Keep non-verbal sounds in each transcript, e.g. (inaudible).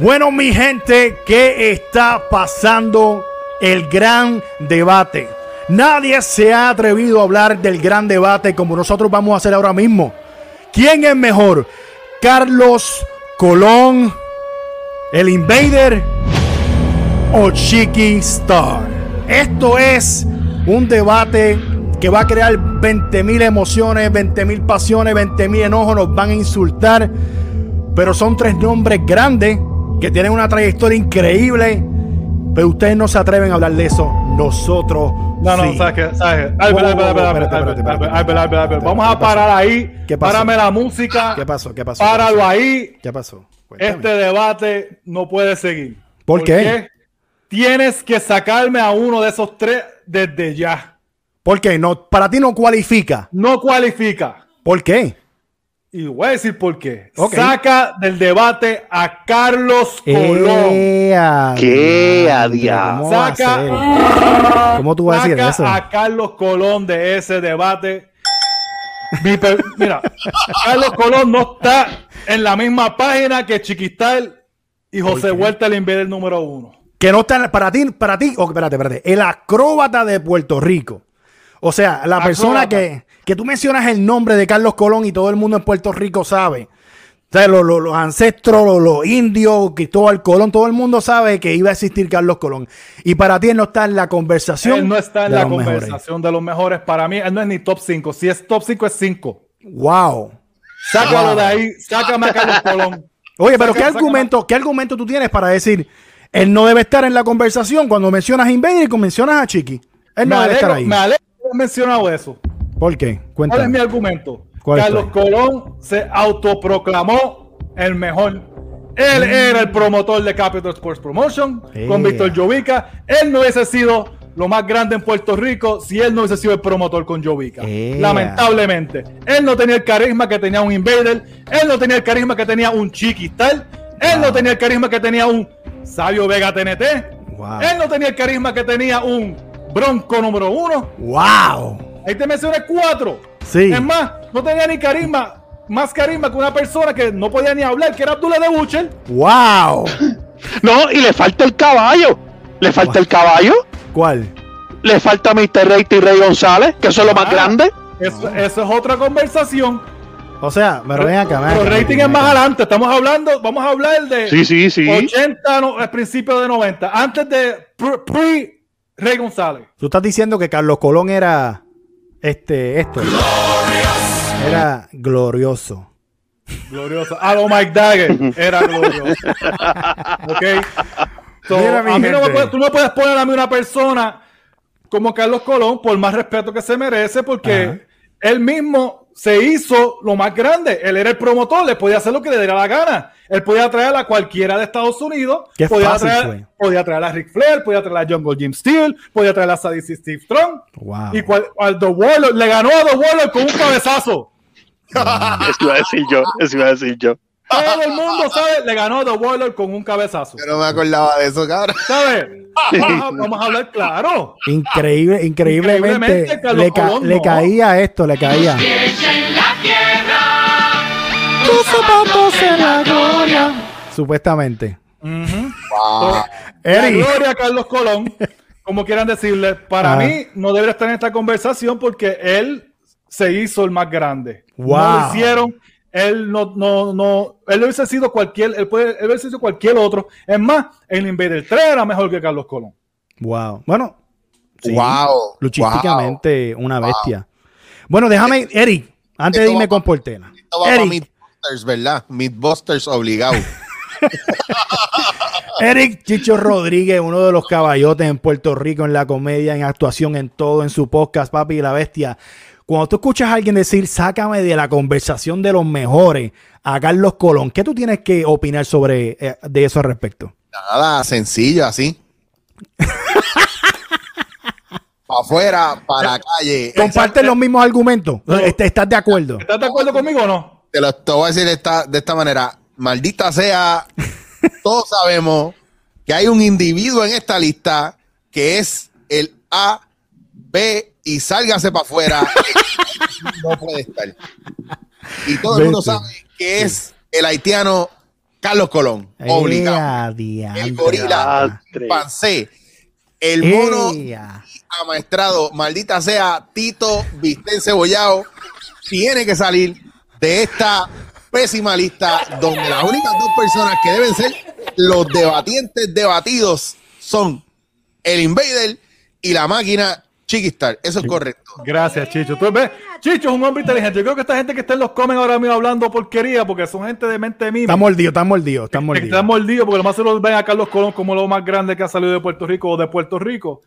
Bueno, mi gente, ¿qué está pasando? El gran debate. Nadie se ha atrevido a hablar del gran debate como nosotros vamos a hacer ahora mismo. ¿Quién es mejor? ¿Carlos Colón, el Invader o Chiqui Star? Esto es un debate que va a crear 20.000 emociones, 20.000 pasiones, 20.000 enojos, nos van a insultar. Pero son tres nombres grandes que tienen una trayectoria increíble. Pero ustedes no se atreven a hablar de eso. Nosotros. No, no, sí. ¿sabes qué? ¿Sabes. Vamos ¿Qué a parar ahí. ¿Qué pasó? Párame la música. ¿Qué pasó? ¿Qué pasó? Páralo ahí. ¿Qué pasó? Cuéntame. Este debate no puede seguir. ¿Por qué? Tienes que sacarme a uno de esos tres desde ya. ¿Por qué? No, para ti no cualifica. No cualifica. ¿Por qué? Y voy a decir por qué. Saca del debate a Carlos Colón. Ea, ¿Qué a Saca- ser? ¿Cómo tú vas a decir Saca eso? a Carlos Colón de ese debate. Mi Mira, Carlos Colón no está en la misma página que Chiquistal y José Huerta el Invader número uno. Que no está para ti, para ti, oh, espérate, espérate, el acróbata de Puerto Rico. O sea, la persona que, que tú mencionas el nombre de Carlos Colón y todo el mundo en Puerto Rico sabe. O sea, los, los- los ancestros, los, los indios, Cristóbal Colón, todo el mundo sabe que iba a existir Carlos Colón. Y para ti él no está en la conversación. Él no está en la mejores. conversación de los mejores. Para mí, él no es ni top 5. Si es top 5, es 5. Wow. Sácalo Wow. de ahí. Sácame a Carlos Colón. Oye, pero ¿qué sácame- argumento, ¿qué argumento tú tienes para decir él no debe estar en la conversación cuando mencionas a Invader y cuando mencionas a Chiqui? Él Me no debe estar alegro, ahí. me alegro mencionado eso. ¿Por qué? ¿Cuál es Cuéntame. mi argumento? ¿Cuál es Carlos? Colón se autoproclamó el mejor. Él era el promotor de Capital Sports Promotion con. Víctor Jovica. Él no hubiese sido lo más grande en Puerto Rico si él no hubiese sido el promotor con Jovica. Yeah. Lamentablemente. Él no tenía el carisma que tenía un Invader. Él no tenía el carisma que tenía un Chiquistal. Él no tenía el carisma que tenía un Sabio Vega TNT. Wow. Él no tenía el carisma que tenía un Bronco número uno. ¡Wow! Ahí te mencioné cuatro. Sí. Es más, no tenía ni carisma, más carisma que una persona que no podía ni hablar, que era Abdullah de Butcher. ¡Wow! (laughs) No, y le falta el caballo. Le falta el caballo. ¿Cuál? Le falta Mr. Rey y Rey González, que eso es lo más Ah. grande. Eso, eso es otra conversación. O sea, pero ven acá, ven Pero acá, rating es más adelante. Estamos hablando, vamos a hablar de Sí, sí, sí. 80, no, al principio de 90, antes de pre- pre-Rey González. Tú estás diciendo que Carlos Colón era este, esto. Era glorioso. Glorioso. A lo Mike Dagger era glorioso. ok. So, Mira, mi a mí no me puedes- tú no puedes poner a mí una persona como Carlos Colón, por más respeto que se merece, porque Ajá. él mismo se hizo lo más grande. Él era el promotor, le podía hacer lo que le diera la gana. Él podía traer a cualquiera de Estados Unidos. Qué podía, fácil traer, fue. podía traer a Ric Flair, podía traer a Jungle Jim Steele, podía traer a Sadie Steve Strong. Wow. Y cual, al The Warlord, le ganó a The Warlord con un cabezazo. (laughs) Eso iba a decir yo. Eso iba a decir yo. Todo el mundo sabe, le ganó a The Warlord con un cabezazo. Yo no me acordaba de eso, cabrón. ¿Sabes? (laughs) Vamos a, vamos a hablar claro. Increíble, increíblemente Increíblemente, le, ca- Colón, le no. caía esto, le caía. En la gloria. Supuestamente. Wow. La gloria a Carlos Colón, como quieran decirle, para Ajá. mí no debería estar en esta conversación porque él se hizo el más grande. Wow. No lo hicieron. Él no, no, no, él hubiese sido cualquier, él puede, él hubiese sido cualquier otro. Es más, el Invader 3 era mejor que Carlos Colón. wow. Bueno, sí, Wow. luchísticamente una bestia. Bueno, déjame, Eric, antes de irme va con Portela. Esto va para Eric, Mythbusters, ¿verdad? Mythbusters obligado. (laughs) Eric Chicho Rodríguez, uno de los caballotes en Puerto Rico, en la comedia, en actuación, en todo, en su podcast, Papi y la Bestia. Cuando tú escuchas a alguien decir, sácame de la conversación de los mejores a Carlos Colón, ¿qué tú tienes que opinar sobre eh, de eso al respecto? Nada, sencillo, así. para afuera, para la calle. ¿Comparten los mismos argumentos? Este, ¿Estás de acuerdo? ¿Estás de acuerdo conmigo o no? Te lo te voy a decir de esta, de esta manera. Maldita sea, todos sabemos que hay un individuo en esta lista que es el A, B y sálgase para afuera. (laughs) no puede estar. Y todo el mundo sabe que es el haitiano Carlos Colón, obligado. Ea, El gorila, Diantre. Pancé, el mono Ea. amaestrado, maldita sea, Tito Visten Cebollado, tiene que salir de esta pésima lista donde las únicas dos personas que deben ser los debatientes debatidos son el Invader y la máquina Chiquistar. Eso es correcto. Gracias, Chicho. Tú ves, Chicho es un hombre inteligente. Yo creo que esta gente que está en los comen ahora mismo hablando porquería porque son gente de mente mía. Está mordido, está mordido, está que mordido. están mordidos porque lo más se lo ven a Carlos Colón como lo más grande que ha salido de Puerto Rico o de Puerto Rico.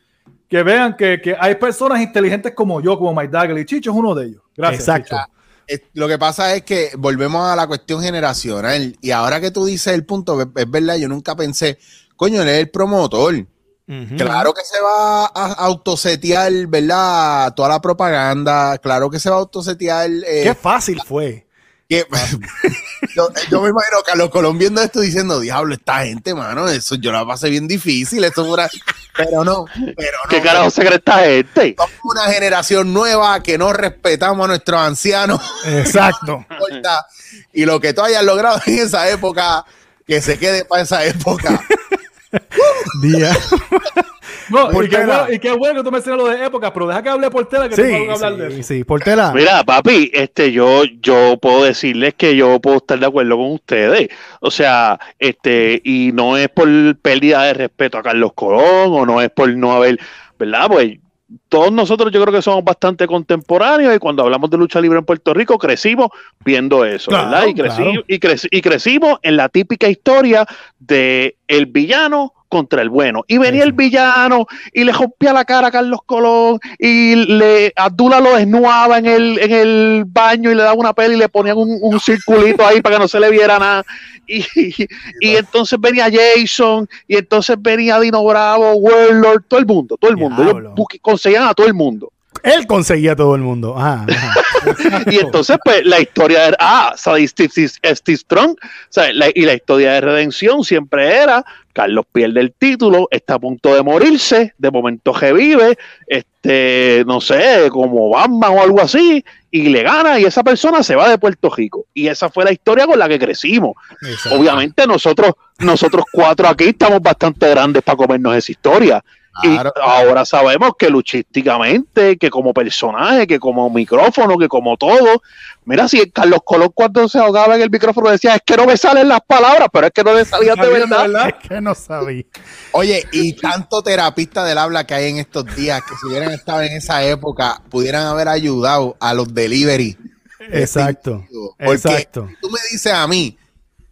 Que vean que, que hay personas inteligentes como yo, como Mike Dagley. Chicho es uno de ellos. Gracias. Exacto. Chicho. Lo que pasa es que volvemos a la cuestión generacional y ahora que tú dices el punto, es, es verdad, yo nunca pensé, coño, él es el promotor. Claro que se va a autosetear, ¿verdad? Toda la propaganda, claro que se va a autosetear. eh, Qué fácil fue. que- (laughs) yo, yo me imagino a Carlos Colón viendo esto diciendo, diablo, esta gente, mano, eso yo la pasé bien difícil, eso fue una-". Pero no, pero no. ¿Qué carajo se cree esta gente? Somos una generación nueva que no respetamos a nuestros ancianos. Exacto. (laughs) Y lo que tú hayas logrado en esa época, que se quede para esa época. (laughs) Día. No, y, qué Portera. bueno, y qué bueno que tú mencionas lo de épocas, pero deja que hable Portela que Sí, tengo que hablar de sí, eso. sí. Portela. Mira, papi, este, yo, yo puedo decirles que yo puedo estar de acuerdo con ustedes. O sea, este, y no es por pérdida de respeto a Carlos Colón, o no es por no haber, ¿verdad? Pues todos nosotros yo creo que somos bastante contemporáneos y cuando hablamos de lucha libre en Puerto Rico crecimos viendo eso, Claro, ¿verdad? Y, creci- claro. y, creci- y crecimos en la típica historia de el villano contra el bueno. Y venía el villano y le rompía la cara a Carlos Colón y le Abdullah lo desnudaba en el, en el baño y le daba una peli y le ponían un, un circulito ahí para que no se le viera nada. Y, y entonces venía Jason y entonces venía Dino Bravo, Warlord, todo el mundo, todo el mundo. Ellos conseguían a todo el mundo. Él conseguía a todo el mundo. Ajá, ajá. (laughs) Y entonces, pues, la historia era, ah. Steve, Steve- Steve Strong, ¿sabes? La- y la historia de redención siempre era, Carlos pierde el título, está a punto de morirse, de momento revive, este, no sé, como Batman o algo así, y le gana, y esa persona se va de Puerto Rico. Y esa fue la historia con la que crecimos. Obviamente nosotros, nosotros cuatro aquí estamos bastante grandes para comernos esa historia. Claro. Y ahora sabemos que luchísticamente, que como personaje, que como micrófono, que como todo. Mira, si Carlos Colón cuando se ahogaba en el micrófono decía, es que no me salen las palabras, pero es que no le salían de verdad. Es que no sabía. Oye, y tanto terapista del habla que hay en estos días, que si hubieran estado en esa época, pudieran haber ayudado a los delivery. Exacto. Porque Exacto. tú me dices a mí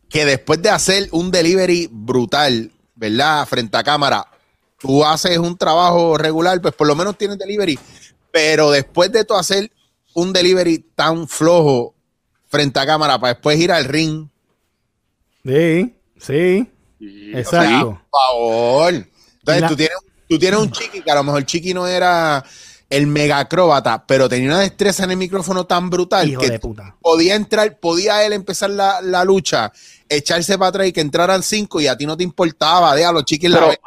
que después de hacer un delivery brutal, ¿verdad? Frente a cámara, tú haces un trabajo regular, pues por lo menos tienes delivery. Pero después de tú hacer un delivery tan flojo frente a cámara para después ir al ring, Sí, sí. Exacto. por favor. Entonces La- tú, tienes, tú tienes un chiqui que a lo mejor chiqui no era el mega acróbata, pero tenía una destreza en el micrófono tan brutal Hijo que de puta. podía entrar, podía él empezar la, la lucha, echarse para atrás y que entraran cinco y a ti no te importaba, déjalo, chiquis la Pero, ve-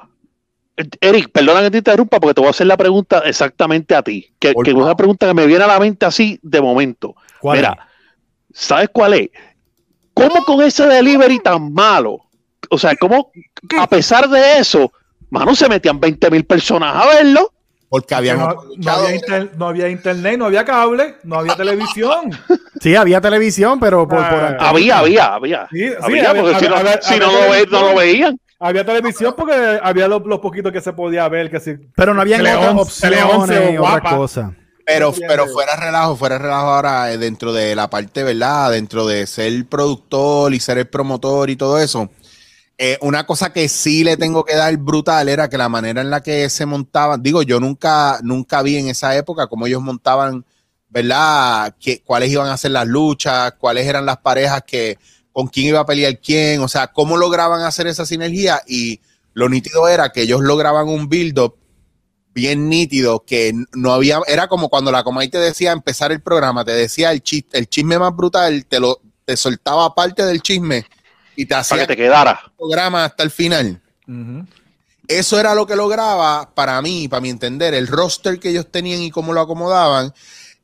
Eric, perdona que te interrumpa porque te voy a hacer la pregunta exactamente a ti. Que, que es una pregunta que me viene a la mente así de momento. ¿Cuál Mira, ¿sabes cuál es? ¿Cómo con ese delivery tan malo? O sea, ¿cómo a pesar de eso, mano, se metían 20 mil personas a verlo? porque habían No, había inter- no había internet, no había cable, no había televisión. (laughs) Sí, había televisión, pero por, por Ah. Había, había, había. Sí, sí, había, porque si no, había- si había no lo, ve- no lo veían. Había televisión porque había los, los poquitos que se podía ver. Que sí. Pero no había Tele otras 11, Tele opciones, 11 o otras guapa. cosas. Pero, pero bien. fuera relajo, fuera relajo ahora eh, dentro de la parte, ¿verdad? Dentro de ser productor y ser el promotor y todo eso. eh, una cosa que sí le tengo que dar brutal era que la manera en la que se montaban, digo, yo nunca, nunca vi en esa época cómo ellos montaban, ¿verdad? Que, cuáles iban a ser las luchas, cuáles eran las parejas que, con quién iba a pelear quién, o sea, cómo lograban hacer esa sinergia y lo nítido era que ellos lograban un build-up bien nítido que no había, era como cuando la Comay te decía empezar el programa, te decía el chiste, el chisme más brutal, te lo, te soltaba parte del chisme y te hacía que te quedara. el programa hasta el final. Eso era lo que lograba para mí, para mi entender, el roster que ellos tenían y cómo lo acomodaban.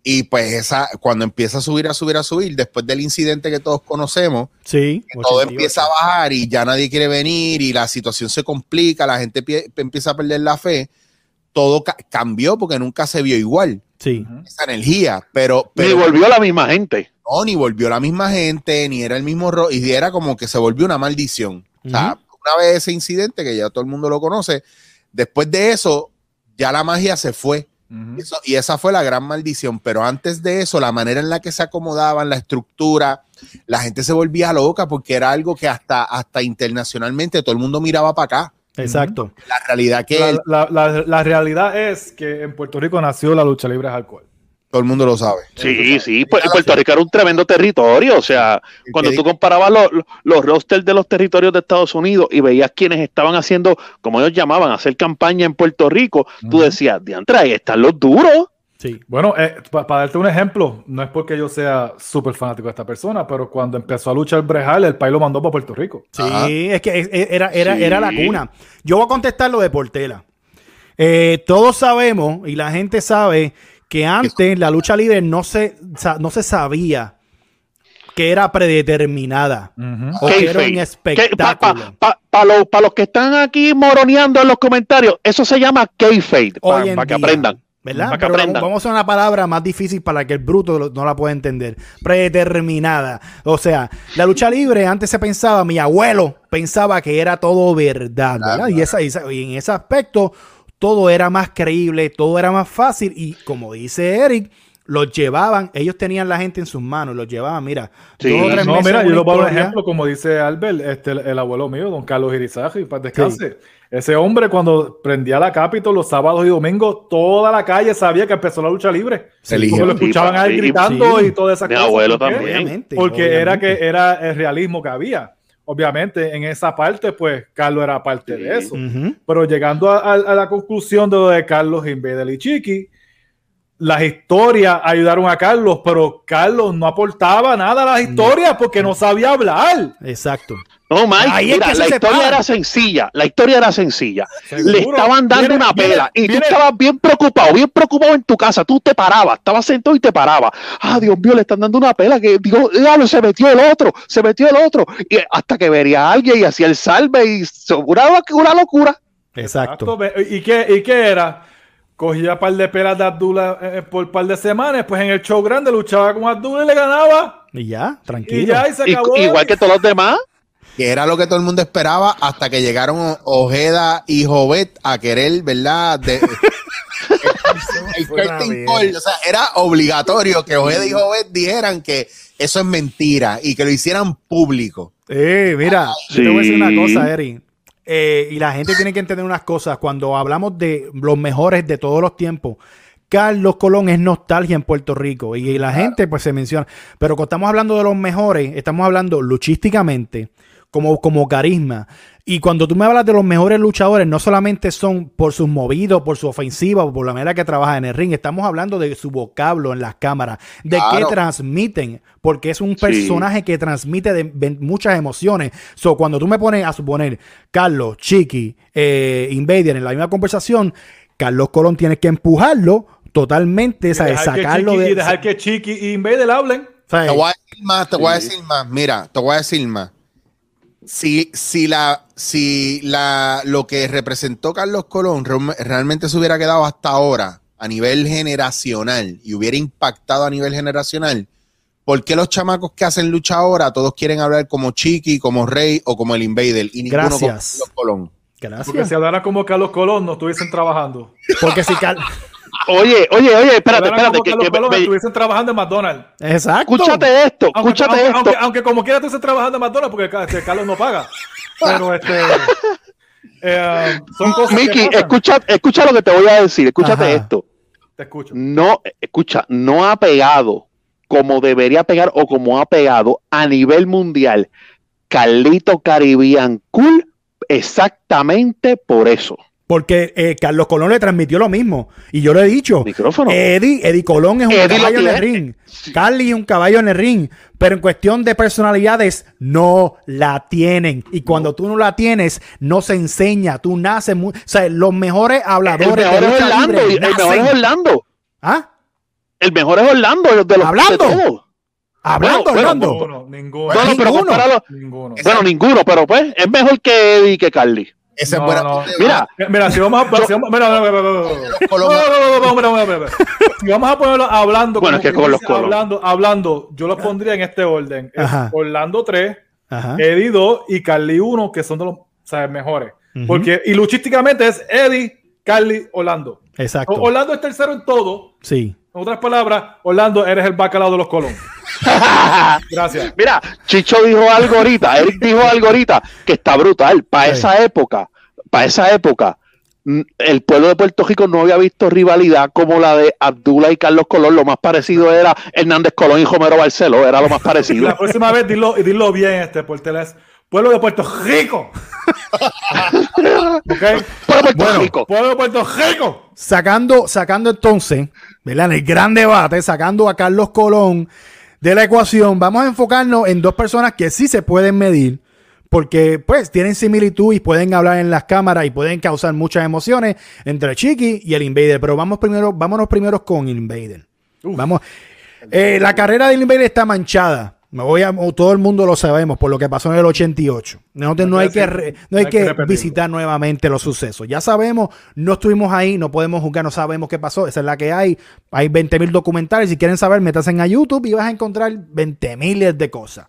Y pues esa, cuando empieza a subir, a subir, a subir, después del incidente que todos conocemos, Sí. todo 88. empieza a bajar y ya nadie quiere venir y la situación se complica, la gente pie- empieza a perder la fe, todo ca- cambió porque nunca se vio igual Sí. esa energía, pero, Ni pero volvió la misma gente. no, ni volvió la misma gente, ni era el mismo rol, y era como que se volvió una maldición. O sea, una vez ese incidente, que ya todo el mundo lo conoce, después de eso, ya la magia se fue. Eso- y esa fue la gran maldición. Pero antes de eso, la manera en la que se acomodaban, la estructura, la gente se volvía loca porque era algo que hasta, hasta internacionalmente todo el mundo miraba para acá. Exacto. La realidad que La, la- la- la realidad es que en Puerto Rico nació la lucha libre alcohol. Todo el mundo lo sabe. Sí, sí, pues Puerto Rico era un tremendo territorio, o sea, cuando tú comparabas los, los rosters de los territorios de Estados Unidos y veías quienes estaban haciendo, como ellos llamaban, hacer campaña en Puerto Rico, tú decías, diantre, ahí están los duros. Sí. Bueno, para darte un ejemplo, no es porque yo sea súper fanático de esta persona, pero cuando empezó a luchar Brejal, el país lo mandó para Puerto Rico. Sí, Ajá. es que era, era, Sí. era la cuna. Yo voy a contestar lo de Portela. Eh, todos sabemos y la gente sabe que antes la lucha libre no se, no se sabía que era predeterminada o que era un espectáculo. Para los, pa los que están aquí moroneando en los comentarios, eso se llama kayfabe, para que aprendan. ¿Verdad? Para que Pero aprendan. vamos a una palabra más difícil para que el bruto no la pueda entender. Predeterminada. O sea, la lucha libre antes se pensaba, mi abuelo pensaba que era todo verdad, ¿verdad? Claro. Y, esa, y esa- y en ese aspecto todo era más creíble, todo era más fácil y como dice Eric, los llevaban, ellos tenían la gente en sus manos, los llevaban, mira, Sí. dos o tres No, meses mira, yo lo pongo ejemplo, como dice Albert, este, el, el abuelo mío, don Carlos Irizaje, para descanse. Ese hombre, cuando prendía la Capitol los sábados y domingos, toda la calle sabía que empezó la lucha libre. Se eligió. lo escuchaban a él Sí, gritando sí. y todas esas Mi cosas. abuelo ¿Por qué? también. Obviamente, Porque era que era el realismo que había. Obviamente, en esa parte, pues Carlos era parte Sí. de eso. Pero llegando a, a- a la conclusión de lo de Carlos Invader y Chiqui, las historias ayudaron a Carlos, pero Carlos no aportaba nada a las historias porque no sabía hablar. Exacto. No, Mike, Ahí es mira, la historia era sencilla, la historia era sencilla. Seguro. Le estaban dando Viene- una viene- pela y viene- tú estabas bien preocupado, bien preocupado en tu casa, tú te parabas, estabas sentado y te parabas. Ah, Dios mío, le están dando una pela que digo, se metió el otro, se metió el otro. Y hasta que vería a alguien y hacía el salve y se- una, una locura. Exacto. ¿Y qué, ¿Y qué era? Cogía un par de pelas de Abdullah eh, por un par de semanas, pues en el show grande luchaba con Abdullah y le ganaba. Y ya, tranquilo. Y ya, y se Y- acabó. igual que todos los demás. Que era lo que todo el mundo esperaba hasta que llegaron Ojeda y Jovet a querer, ¿verdad? De, (laughs) el curtain call, o sea, era obligatorio que Ojeda y Jovet dijeran que eso es mentira y que lo hicieran público. Eh, mira, yo te voy a decir una Sí. cosa, Eri. Eh, y la gente tiene que entender unas cosas. Cuando hablamos de los mejores de todos los tiempos, Carlos Colón es nostalgia en Puerto Rico. Y la gente pues se menciona. Pero cuando estamos hablando de los mejores, estamos hablando luchísticamente, como, como carisma. Y cuando tú me hablas de los mejores luchadores, no solamente son por sus movidos, por su ofensiva, o por la manera que trabaja en el ring. Estamos hablando de su vocablo en las cámaras, de qué Claro. transmiten, porque es un Sí. personaje que transmite de- de muchas emociones. So, cuando tú me pones a suponer Carlos, Chiqui, eh, Invader en la misma conversación, Carlos Colón tienes que empujarlo totalmente, ¿sabes? dejar que sacarlo Chiqui- de. y dejar que Chiqui y Invader hablen. ¿sabes? Te voy a decir más, te voy a decir más. Mira, te voy a decir más. Si, si la, si la, lo que representó Carlos Colón real- realmente se hubiera quedado hasta ahora a nivel generacional y hubiera impactado a nivel generacional, ¿por qué los chamacos que hacen lucha ahora todos quieren hablar como Chiqui, como Rey o como el Invader y ninguno como Gracias. Carlos Colón? Porque Gracias. si hablaran como Carlos Colón, no estuviesen trabajando. Porque si Car- (laughs) Oye, oye, oye, espérate, espérate. como Que, Carlos que- me- estuviesen trabajando en McDonald's. Exacto. escúchate esto, Aunque, escúchate aunque, esto. aunque- aunque como quiera estés trabajando en McDonald's porque este, Carlos no paga. Pero este. eh, son cosas pasan. escucha, escucha lo que te voy a decir, escúchate Ajá. esto. Te escucho. No, escucha, no ha pegado como debería pegar o como ha pegado a nivel mundial Carlito Caribbean Cool exactamente por eso. Porque eh, Carlos Colón le transmitió lo mismo. Y yo lo he dicho. Micrófono. Eddie, Eddie Colón es un Eddie caballo en el ring. Carly es un caballo en el ring. Pero en cuestión de personalidades, no la tienen. Y cuando tú no la tienes, no se enseña. Tú naces muy. O sea, los mejores el habladores mejor de es Orlando, libre el mejor es Orlando. ¿Ah? El mejor es Orlando, de los Hablando. de. Hablando, Bueno, Orlando. Ninguno, ninguno. Bueno, pero ninguno. ninguno. Bueno, ninguno, pero pues es mejor que Eddie y que Carly. Esa es buena. Mira, Mira, si vamos a. si vamos- mira, mira, mira, mira. Si vamos a ponerlo hablando, Bueno, es que con los hablando, hablando, yo los pondría en este orden. Orlando 3, Ajá. Eddie 2 y Carly 1, que son de los mejores. Porque, y luchísticamente es Eddie, Carly, Orlando. Exacto. Orlando es tercero en todo. Sí. En otras palabras, Orlando, eres el bacalao de los Colón. Gracias. Mira, Chicho dijo algo ahorita, Eric dijo algo ahorita que está brutal. Para Sí. esa época, para esa época, mm, el pueblo de Puerto Rico no había visto rivalidad como la de Abdullah y Carlos Colón. Lo más parecido era Hernández Colón y Homero Barceló, era lo más parecido. La próxima vez dilo, y dilo bien, este, por teles. Pueblo de Puerto Rico. (laughs) ¿Ok? Para Puerto Bueno, Rico. Pueblo de Puerto Rico. Sacando, sacando entonces, ¿verdad? En el gran debate, sacando a Carlos Colón de la ecuación, vamos a enfocarnos en dos personas que sí se pueden medir, porque pues tienen similitud y pueden hablar en las cámaras y pueden causar muchas emociones entre Chiqui y el Invader. Pero vamos primero, vámonos primero con el Invader. Vamos. Eh, la carrera del Invader está manchada. Me voy a, todo el mundo lo sabemos por lo que pasó en el 88. No, no hay que, re- no hay que visitar nuevamente los sucesos. Ya sabemos, no estuvimos ahí, no podemos juzgar, no sabemos qué pasó. Esa es la que hay. Hay 20 mil documentales. Si quieren saber, métanse a YouTube y vas a encontrar 20 miles de cosas.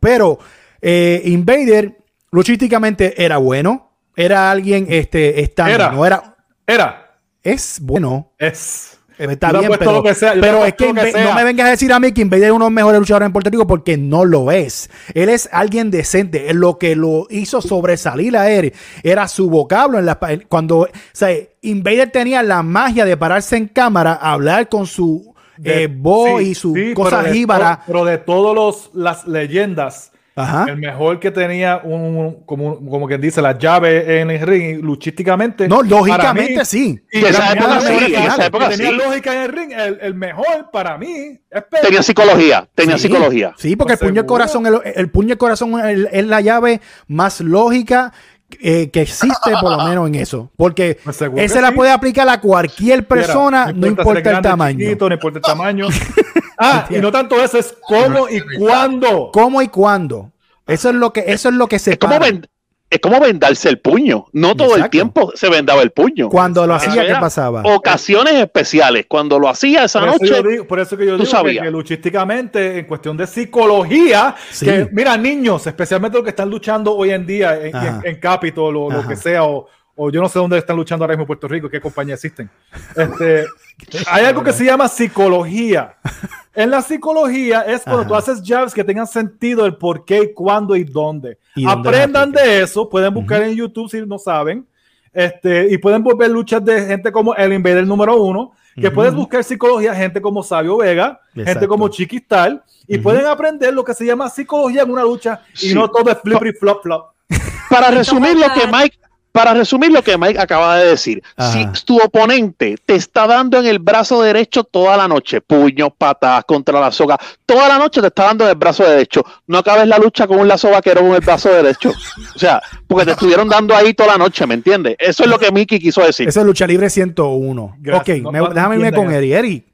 Pero eh, Invader, luchísticamente, era bueno. Era alguien este, estándar. Era. No era. Era. Es bueno. Es. Está bien, pero, que sea, es que, que no me vengas a decir a mí que Invader es uno de los mejores luchadores en Puerto Rico porque no lo es. Él es alguien decente. Lo que lo hizo sobresalir a él era su vocablo. En la, cuando o sea, Invader tenía la magia de pararse en cámara, hablar con su eh, voz sí, y su sí, cosa pero de jíbara. Pero de todas las leyendas, Ajá. el mejor que tenía un, como, como quien dice, la llave en el ring, luchísticamente. No, lógicamente mí, sí. Y esa época sí, esa época tenía sí. lógica en el ring, el, el mejor para mí es Pedro. Tenía psicología, tenía Sí, psicología. Sí, porque el puño corazón, el, el puño corazón es, es la llave más lógica eh, que existe, por lo menos en eso. Porque (laughs) Pues esa la sí. puede aplicar a cualquier persona, Mira, no importa el grande, tamaño. chiquito, no importa el tamaño. (laughs) ah, y no tanto eso, es cómo y cuándo. ¿Cómo y cuándo? Eso es lo que, eso es lo que se Es como, ven- es como vendarse el puño. No todo el tiempo se vendaba el puño. Cuando lo Eso hacía, ¿qué pasaba? Ocasiones especiales. Cuando lo hacía esa Por noche, digo, por eso que yo tú digo que, sabías. que luchísticamente, en cuestión de psicología, Sí. que mira, niños, especialmente los que están luchando hoy en día en, en, en Capitol o lo que sea, o, o yo no sé dónde están luchando ahora mismo Puerto Rico, qué compañía existen. Este, (laughs) hay algo que se llama psicología. (laughs) En la psicología es cuando Ajá. tú haces jabs que tengan sentido el por qué, cuándo y dónde. Y dónde Aprendan de eso, pueden buscar en YouTube si no saben. Este, y pueden volver luchas de gente como el Invader número uno, que Ujú. puedes buscar psicología, gente como Sabio Vega, gente Exacto. como Chiquistal, y Ujú. pueden aprender lo que se llama psicología en una lucha, y Sí. no todo es flip y flop flop. (laughs) para resumir lo que Mike, para resumir lo que Mike acaba de decir, Ajá. si tu oponente te está dando en el brazo derecho toda la noche, puños, patadas contra la soga, toda la noche te está dando en el brazo derecho, no acabes la lucha con un lazo vaquero con el brazo derecho. O sea, porque te estuvieron dando ahí toda la noche, ¿me entiendes? Eso es lo que Mickey quiso decir. Eso es lucha libre 101. Gracias. Ok, No- me- no déjame irme con. Eddie. Eddie,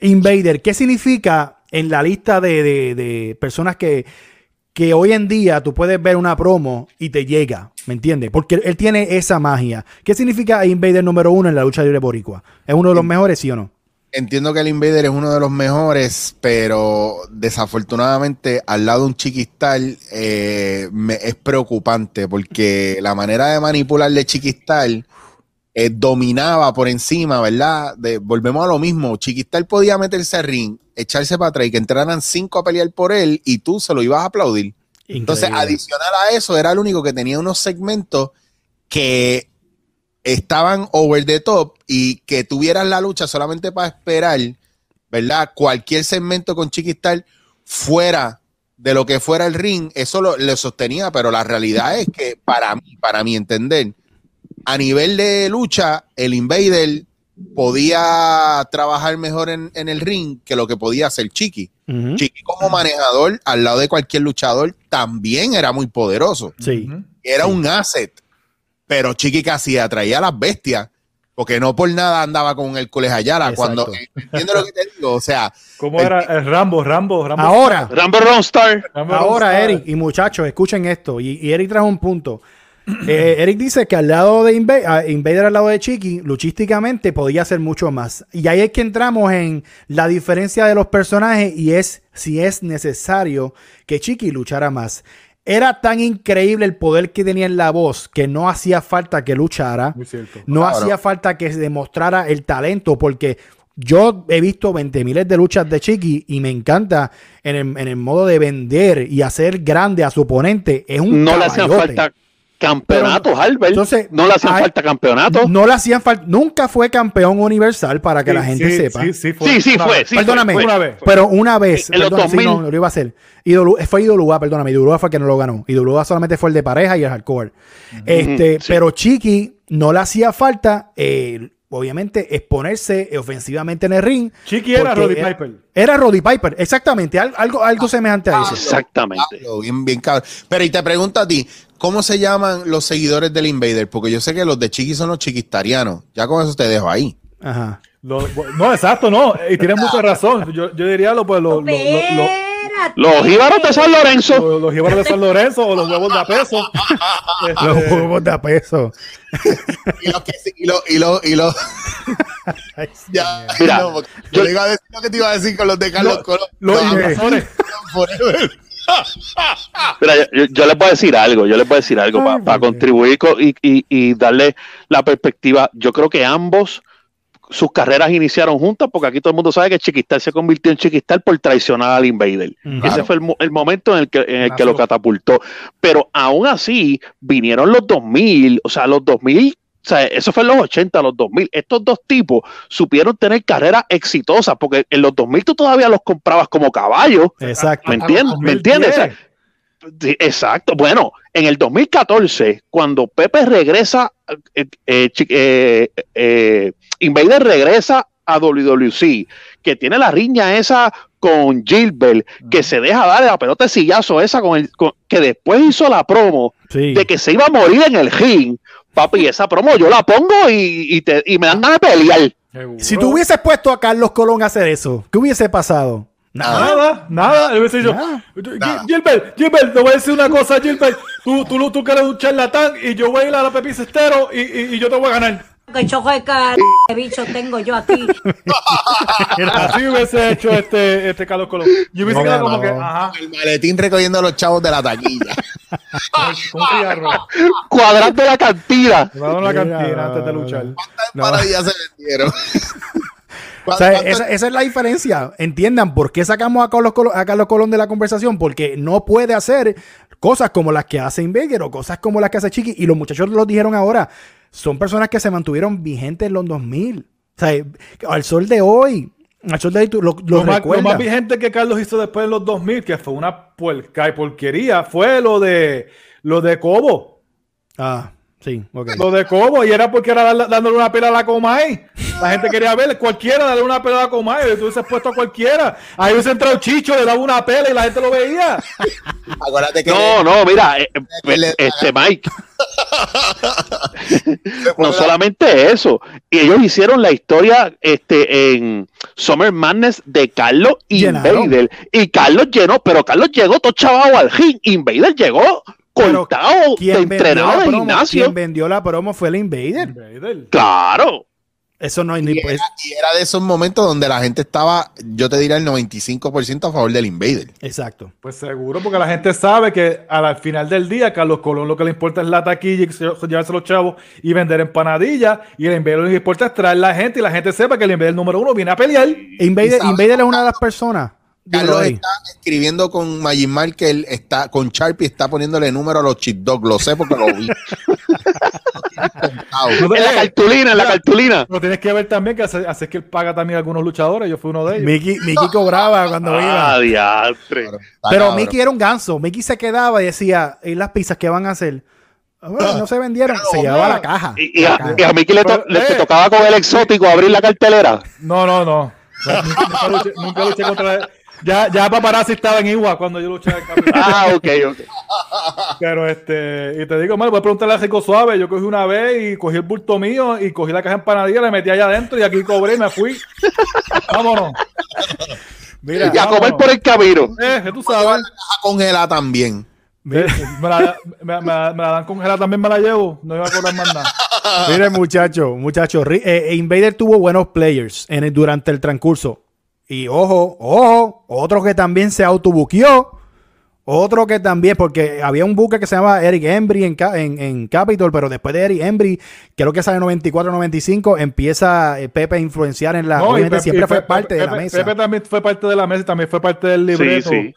Invader, ¿qué significa en la lista de, de- de personas que, que hoy en día tú puedes ver una promo y te llega? ¿Me entiendes? Porque él tiene esa magia. ¿Qué significa Invader número uno en la lucha libre boricua? ¿Es uno de los mejores, sí o no? Entiendo que el Invader es uno de los mejores, pero desafortunadamente al lado de un chiquistal eh, me- es preocupante porque la manera de manipularle chiquistal eh, dominaba por encima, ¿verdad? De, volvemos a lo mismo. Chiquistal podía meterse al ring, echarse para atrás y que entraran cinco a pelear por él y tú se lo ibas a aplaudir. Entonces, adicional a eso, era el único que tenía unos segmentos que estaban over the top y que tuvieras la lucha solamente para esperar, ¿verdad? Cualquier segmento con Chiquistar fuera de lo que fuera el ring, eso lo, lo sostenía, pero la realidad es que para mí, para mi entender, a nivel de lucha, el Invader podía trabajar mejor en, en el ring que lo que podía hacer Chiqui. Ujú. Chiqui como manejador, al lado de cualquier luchador, también era muy poderoso. Sí. Era Sí. un asset. Pero Chiqui que hacía, traía a las bestias. porque no por nada andaba con el Ayala. Exacto. Cuando, ¿entiendes lo que te digo? O sea, ¿Cómo era? El Rambo, Rambo, Rambo. Ahora, Rambo Ronstar. Rambo ahora, Ronstar. Eric y muchachos, escuchen esto. Y, y Eric trajo un punto. Eh, Eric dice que al lado de Inva- a Invader, al lado de Chiqui, luchísticamente podía hacer mucho más. Y ahí es que entramos en la diferencia de los personajes y es si es necesario que Chiqui luchara más. Era tan increíble el poder que tenía en la voz que no hacía falta que luchara. Muy cierto. No Claro. hacía falta que se demostrara el talento porque yo he visto 20 miles de luchas de Chiqui y me encanta en el, en el modo de vender y hacer grande a su oponente. Es un No le caballote. falta campeonatos, Pero, Albert. entonces, no le hacían hay- falta campeonatos. No le hacían falta. Nunca fue campeón universal para que Sí, la gente sí, sepa. Sí, sí, fue. Sí, sí Una fue. vez. sí Perdóname. fue, fue. Una vez. Pero una vez, En los sí, 2000. no, no lo iba a hacer. IW fue IWA, perdóname, IWA fue el que no lo ganó. IWA solamente fue el de pareja y el hardcore. Este, sí. pero Chiqui no le hacía falta, eh, obviamente, exponerse ofensivamente en el ring. Chiqui era Roddy era- Piper. Era Roddy Piper, exactamente, al- algo, algo semejante a eso. Exactamente. Bien, bien cabrón. Pero y te pregunto a ti, ¿cómo se llaman los seguidores del Invader? Porque yo sé que los de Chiqui son los chiquistarianos. Ya con eso te dejo ahí. Ajá. Lo- no, exacto, no. Y tienes mucha razón. Yo, yo diría lo, pues, lo- lo- lo-. Los jíbaros de San Lorenzo. lo- los jíbaros de San Lorenzo o los huevos de a peso. (laughs) Este, Los huevos de a peso. (laughs) Y los que sí, y los, y los, y los, (laughs) ya, Mira, no, yo- yo le iba a decir lo que te iba a decir con los de Carlos Lo- Colón. los No, invasores. forever. (laughs) Mira, yo, yo- les voy a decir algo, yo les voy a decir algo para contribuir co- y, y- y darle la perspectiva. Yo creo que ambos sus carreras iniciaron juntas porque aquí todo el mundo sabe que Chiquistar se convirtió en Chiquistar por traicionar al Invader. Ese fue el, el momento en el que, en el que lo catapultó. Pero aún así vinieron los 2000, o sea, los 2000, o sea, eso fue en los 80, los 2000. Estos dos tipos supieron tener carreras exitosas porque en los 2000 tú todavía los comprabas como caballos. Exacto. ¿Me entiendes? ¿Me 2010. entiendes? O sea, Sí, exacto. Bueno, en el 2014, cuando Pepe regresa, eh, eh, eh, eh, Invader regresa a WWC, que tiene la riña esa con Gilbert, que se deja dar la pelota de sillazo esa con el, con- que después hizo la promo Sí. de que se iba a morir en el ring. Papi, esa promo yo la pongo y, y te- y me dan ganas de pelear. Seguro. Si tú hubieses puesto a Carlos Colón a hacer eso, ¿qué hubiese pasado? Nada, nada. Yo hubiese dicho, Nada. "Gil- Gilbert, Gilbert, te voy a decir una cosa, Gilbert. Tú, tú, tú que eres un charlatán y yo voy a ir a la Pepi Cestero y, y, y yo te voy a ganar. Que choco de bicho tengo yo aquí. (laughs) Así hubiese hecho este, este Carlos Colón. Yo hubiese No, quedado como no. que, ajá, El maletín recogiendo a los chavos de la taquilla. Cuadrante la cantidad. Me daban la cantina antes de luchar. ¿Cuántas empanadillas se vendieron? (laughs) O sea, ¿Cuántas- esa, esa es la diferencia. Entiendan por qué sacamos a Carlos, Colón, a Carlos Colón de la conversación. Porque no puede hacer cosas como las que hace Invader o cosas como las que hace Chiqui. Y los muchachos lo dijeron ahora. Son personas que se mantuvieron vigentes en los 2000. O sea, al sol de hoy. Al sol de hoy tú lo, lo Lo más, lo más vigente que Carlos hizo después de los 2000, que fue una puerca y porquería, fue lo de lo de Cobo. Ah, sí, ok. Lo de Cobo, y era porque era dándole una pela a la Comay. La gente (laughs) quería ver, cualquiera darle una pela a la Comay, tú hubieses puesto a cualquiera. Ahí hubiese entrado Chicho, le daba una pela y la gente lo veía. (laughs) Acuérdate que No, no, mira, eh, le- eh, este Mike, (laughs) no solamente eso, y ellos hicieron la historia este en Summer Madness de Carlos Llenaron. Invader y Carlos llenó, pero Carlos llegó todo chavado al ring, Invader llegó cortado de ¿Quién vendió, entrenado la de promo, gimnasio. quien vendió la promo fue el Invader. Claro. Eso no hay ni y pues. era, y era de esos momentos donde la gente estaba, yo te diría el 95% a favor del Invader. Exacto. Pues seguro, porque la gente sabe que al, al final del día, Carlos Colón lo que le importa es la taquilla llevarse los chavos y vender empanadillas. Y el Invader lo que importa es traer la gente y la gente sepa que el Invader número uno viene a pelear. Invader, Invader es una de las personas. Carlos ahí. está escribiendo con Magin Markel, está con Sharpie, está poniéndole número a los chip dogs, lo sé porque lo vi. (laughs) No En la eh, cartulina, en la cartulina. Pero tienes que ver también que hace, hace que él paga también a algunos luchadores. Yo fui uno de ellos. Mickey, Mickey cobraba cuando iba. Ah. Está Pero. Mickey era un ganso. Mickey se quedaba y decía, ¿y las pizzas qué van a hacer? Ah, bueno, no se vendieron. Se llevaba la caja. Y, y La a, caja. y a Mickey le, to- Pero, le te eh. tocaba con el exótico abrir la cartelera. No, no, no. nunca, luché, nunca luché contra Ya, ya Paparazzi estaba en Igua cuando yo luché en. Ah, ok, ok. Pero este, y te digo, mal, voy a preguntarle a Rico Suave. Yo cogí una vez y cogí el bulto mío y cogí la caja de empanadilla, le metí allá adentro y aquí cobré y me fui. Vámonos. Mira, Y a comer vámonos. por el camino. Eh, que tú sabes. la caja congelada también. Eh, me, la, me, me- me la dan congelada, también me la llevo. No iba a cobrar más nada. Mire, muchacho, muchacho, Ri- eh, Invader tuvo buenos players en el- durante el transcurso. Y ojo, ojo, otro que también se autobuqueó. Otro que también, porque había un buque que se llama Eric Embry en, en, en Capitol, pero después de Eric Embry, creo que sale 94-95, empieza eh, Pepe a influenciar en la. No, obviamente Pepe- siempre fue Pepe- parte de la mesa. Pepe también fue parte de la mesa y también fue parte del libreto. sí.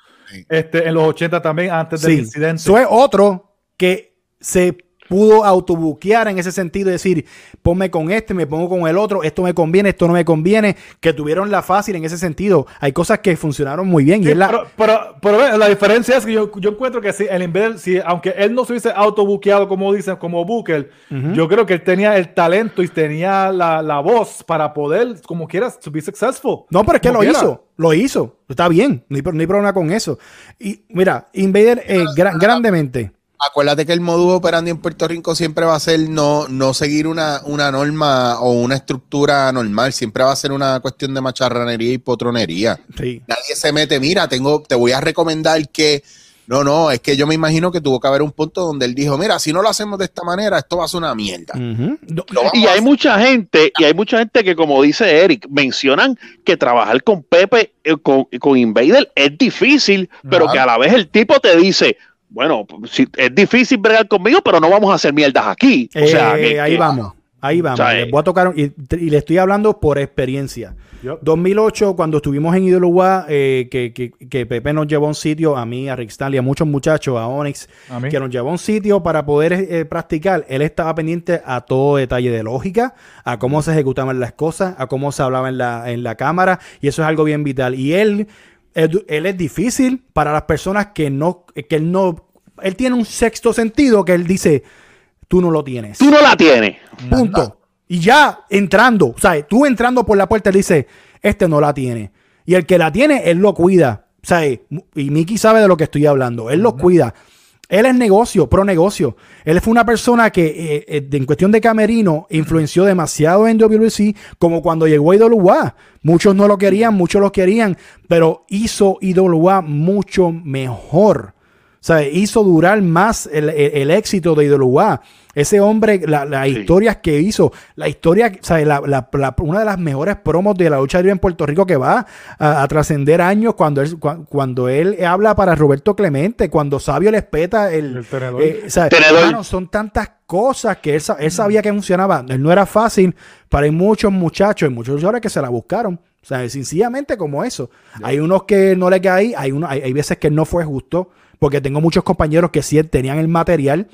Este, en los 80 también, antes del Sí, incidente. eso es otro que se pudo autobuquear en ese sentido, decir, ponme con este, me pongo con el otro, esto me conviene, esto no me conviene, que tuvieron la fácil en ese sentido. Hay cosas que funcionaron muy bien y es la... pero, pero, pero la diferencia es que yo, yo encuentro que si el Invader, si, aunque él no se hubiese autobuqueado, como dicen, como Booker, yo creo que él tenía el talento y tenía la, la voz para poder, como quieras, to be successful. No, pero es que lo quiera. hizo, lo hizo, está bien, no hay, no hay problema con eso. Y mira, Invader eh, gra- grandemente. Acuérdate que el modus operandi en Puerto Rico siempre va a ser no, no seguir una, una norma o una estructura normal, siempre va a ser una cuestión de macharranería y potronería. Sí. Nadie se mete, mira, tengo, te voy a recomendar que. No, no, es que yo me imagino que tuvo que haber un punto donde él dijo, mira, si no lo hacemos de esta manera, esto va a ser una mierda. No, Y hay mucha gente, y hay mucha gente que, como dice Eric, mencionan que trabajar con Pepe, eh, con, con Invader, es difícil, pero que a la vez el tipo te dice, bueno, si, es difícil bregar conmigo, pero no vamos a hacer mierdas aquí. O sea, Eh, que- ahí que- vamos, ahí vamos. O sea, Les eh. voy a tocar, y, y le estoy hablando por experiencia. Yup. 2008, cuando estuvimos en Idolugua, eh, que, que, que Pepe nos llevó a un sitio, a mí, a Rick Stanley, a muchos muchachos, a Onyx, A que nos llevó a un sitio para poder eh, practicar. Él estaba pendiente a todo detalle de lógica, a cómo se ejecutaban las cosas, a cómo se hablaba en la, en la cámara, y eso es algo bien vital. Y él, él, él es difícil para las personas que no, que él no, él tiene un sexto sentido que él dice, tú no lo tienes. Tú no la tienes. Punto. Y ya entrando, o sea, tú entrando por la puerta, él dice, este no la tiene. Y el que la tiene, él lo cuida. O sea, y Mickey sabe de lo que estoy hablando. Él lo cuida. Él es negocio, pro negocio. Él fue una persona que, eh, eh, en cuestión de camerino, influenció demasiado en WWC, como cuando llegó a IWA. Muchos no lo querían, muchos lo querían, pero hizo IWA mucho mejor. O sea, hizo durar más el, el- el éxito de IWA. Ese hombre, la- las Sí. historias que hizo, la historia, o sea, la- la- la- una de las mejores promos de la lucha libre en Puerto Rico que va a, a trascender años cuando él, cua- cuando él habla para Roberto Clemente, cuando Sabio les peta el, El tenedor. eh, o sea, Tenedor. hermano, son tantas cosas que él, sa- él sabía que funcionaba. Él no era fácil, pero hay muchos muchachos y muchos luchadores que se la buscaron. O sea, sencillamente como eso. Hay unos que no le caí, hay, uno, hay, hay veces que no fue justo, porque tengo muchos compañeros que sí tenían el material,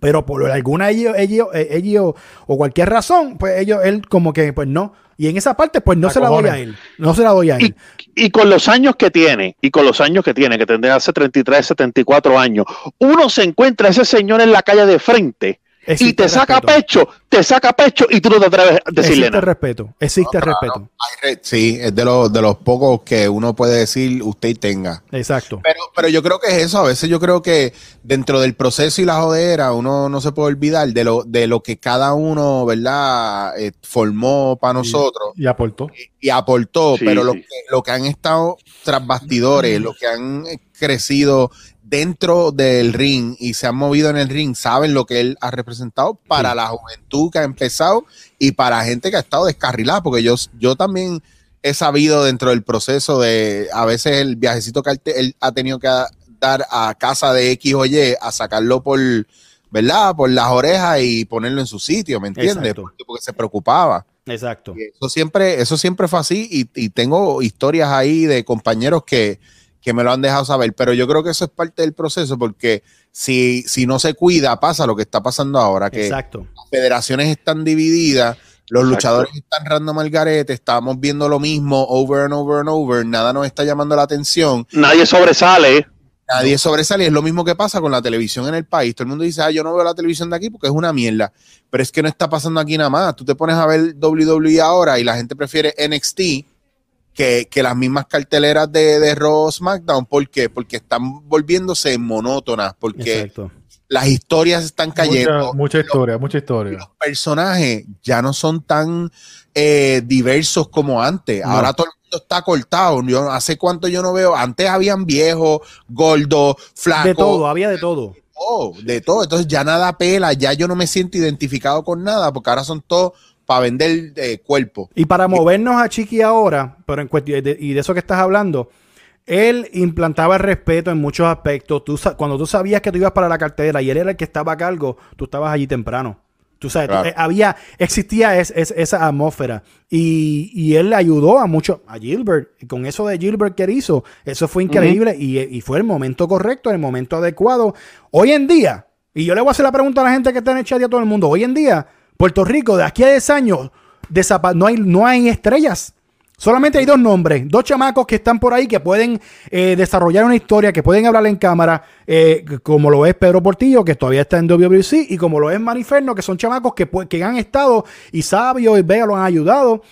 pero por alguna ellos, ellos, eh, ellos o cualquier razón, pues ellos, él como que, pues no. Y en esa parte, pues no se la doy a él. No se la doy a él. Y, y con los años que tiene, y con los años que tiene, que tendrá hace 33, 74 años, uno se encuentra a ese señor en la calle de frente y te saca respeto. pecho, te saca pecho y tú no te atreves a decirle Existe nada. respeto. Existe No, respeto. Hay re- Sí, es de los, de los pocos que uno puede decir usted y tenga. Exacto. Pero, pero yo creo que es eso. A veces yo creo que dentro del proceso y la jodera, uno no se puede olvidar de lo, de lo que cada uno, ¿verdad? Eh, formó para nosotros Y aportó. y aportó. Sí, pero lo sí. que, lo que han estado tras bastidores, lo que han eh, crecido dentro del ring y se han movido en el ring, saben lo que él ha representado para la juventud que ha empezado y para gente que ha estado descarrilada, porque yo, yo también he sabido dentro del proceso de a veces el viajecito que él, ha tenido que dar a casa de X o Y a sacarlo por, ¿verdad? Por las orejas y ponerlo en su sitio, ¿me entiendes? Porque, porque se preocupaba. Exacto. Y Eso siempre, eso siempre fue así y, y tengo historias ahí de compañeros que, que me lo han dejado saber, pero yo creo que eso es parte del proceso porque si, si no se cuida pasa lo que está pasando ahora, que Exacto. las federaciones están divididas, los Exacto. luchadores están random al garete, estamos viendo lo mismo over and over and over, nada nos está llamando la atención, Nadie sobresale. nadie sobresale, es lo mismo que pasa con la televisión en el país, todo el mundo dice, ah, yo no veo la televisión de aquí porque es una mierda, pero es que no está pasando aquí nada más, tú te pones a ver WWE ahora y la gente prefiere NXT que, que las mismas carteleras de, de Raw SmackDown. ¿Por qué? Porque están volviéndose monótonas, porque Exacto. las historias están cayendo. Mucha, mucha historia, mucha historia. los personajes ya no son tan eh, diversos como antes. No. Ahora todo el mundo está cortado. Yo hace cuánto yo no veo. Antes habían viejos, gordos, flacos. De todo, había de todo. todo, de todo. Entonces ya nada pela, ya yo no me siento identificado con nada, porque ahora son todos para vender eh, cuerpo. Y para movernos a Chiqui ahora, pero en cuestión de- y de eso que estás hablando, él implantaba el respeto en muchos aspectos. Tú, cuando tú sabías que tú ibas para la cartera y él era el que estaba a cargo, tú estabas allí temprano. Tú sabes, Claro. eh, había, existía es- es- esa atmósfera. Y, y él le ayudó a mucho, a Gilbert. Y con eso de Gilbert que él hizo, eso fue increíble y, y fue el momento correcto, el momento adecuado. Hoy en día, y yo le voy a hacer la pregunta a la gente que está en el chat y a todo el mundo, hoy en día, Puerto Rico, de aquí a 10 años, no, hay, no hay estrellas. Solamente hay dos nombres, dos chamacos que están por ahí que pueden eh, desarrollar una historia, que pueden hablar en cámara, eh, como lo es Pedro Portillo, que todavía está en WWC, y como lo es Maniferno, que son chamacos que, que han estado y Sabio y Vega lo han ayudado,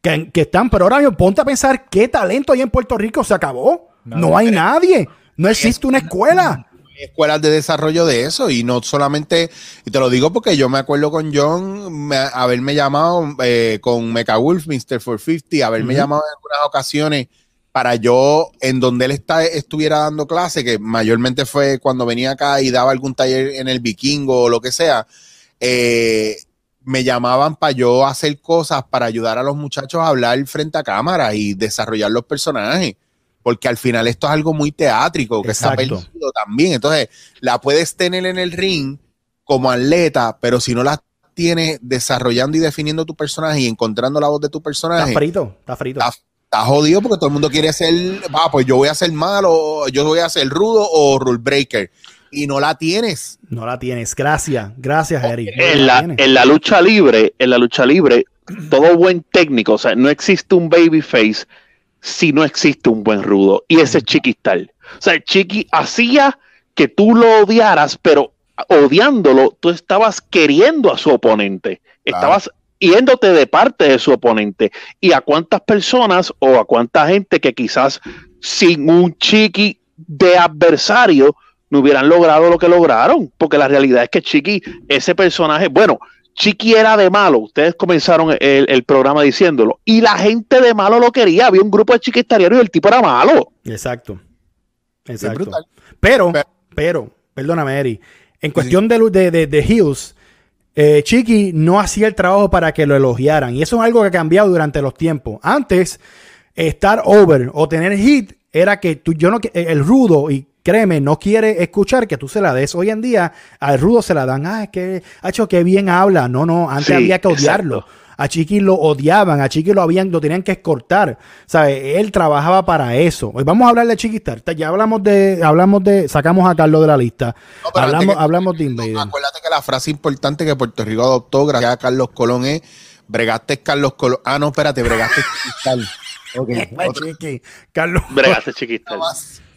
que, que están, pero ahora mismo ponte a pensar qué talento hay en Puerto Rico, se acabó. No hay nadie, no existe una escuela. Escuelas de desarrollo de eso y no solamente, y te lo digo porque yo me acuerdo con John me- haberme llamado eh, con Mecha Wolf, Mr. 450, haberme Ujú. llamado en algunas ocasiones para yo, en donde él está, estuviera dando clase, que mayormente fue cuando venía acá y daba algún taller en el vikingo o lo que sea, eh, me llamaban para yo hacer cosas para ayudar a los muchachos a hablar frente a cámara y desarrollar los personajes. Porque al final esto es algo muy teátrico, que está perdido también. Entonces, la puedes tener en el ring como atleta, pero si no la tienes desarrollando y definiendo tu personaje y encontrando la voz de tu Está personaje, frito, está frito. Está- está jodido porque todo el mundo quiere ser, ah, pues yo voy a ser malo, yo voy a ser rudo o rule breaker. Y no la tienes. No la tienes. Gracias, gracias, Eric. No en la en la lucha libre, en la lucha libre, todo buen técnico, o sea, no existe un babyface si no existe un buen rudo. Y ese es Chiquistal. O sea, Chiqui hacía que tú lo odiaras, pero odiándolo, tú estabas queriendo a su oponente. Claro. Estabas yéndote de parte de su oponente. Y a cuántas personas o a cuánta gente que quizás sin un Chiqui de adversario no hubieran logrado lo que lograron. Porque la realidad es que Chiqui, ese personaje, bueno, Chiqui era de malo. Ustedes comenzaron el, el programa diciéndolo. Y la gente de malo lo quería. Había un grupo de chiquistarianos y el tipo era malo. Exacto. Exacto. Pero, Pero- perdóname, Eri. En cuestión de, de, de, de Hills, eh, Chiqui no hacía el trabajo para que lo elogiaran. Y eso es algo que ha cambiado durante los tiempos. Antes, estar over o tener hit era que tú, yo no, que- el rudo, y créeme, no quiere escuchar que tú se la des. Hoy en día, al rudo se la dan. Ah, es que, ha hecho que bien habla. No, no, antes Sí, había que odiarlo. exacto. A Chiqui lo odiaban, a Chiqui lo habían, lo tenían que escortar. ¿Sabes? Él trabajaba para eso. Hoy vamos a hablar de Chiquistar. Ya hablamos de, hablamos de, sacamos a Carlos de la lista. No, hablamos, que- hablamos de Invader. Acuérdate que la frase importante que Puerto Rico adoptó gracias a Carlos Colón es bregaste Carlos Colón. Ah, no, espérate, bregaste Cristal. (laughs) Ok, otro Chiqui. Carlos, Bregaste Chiquistal.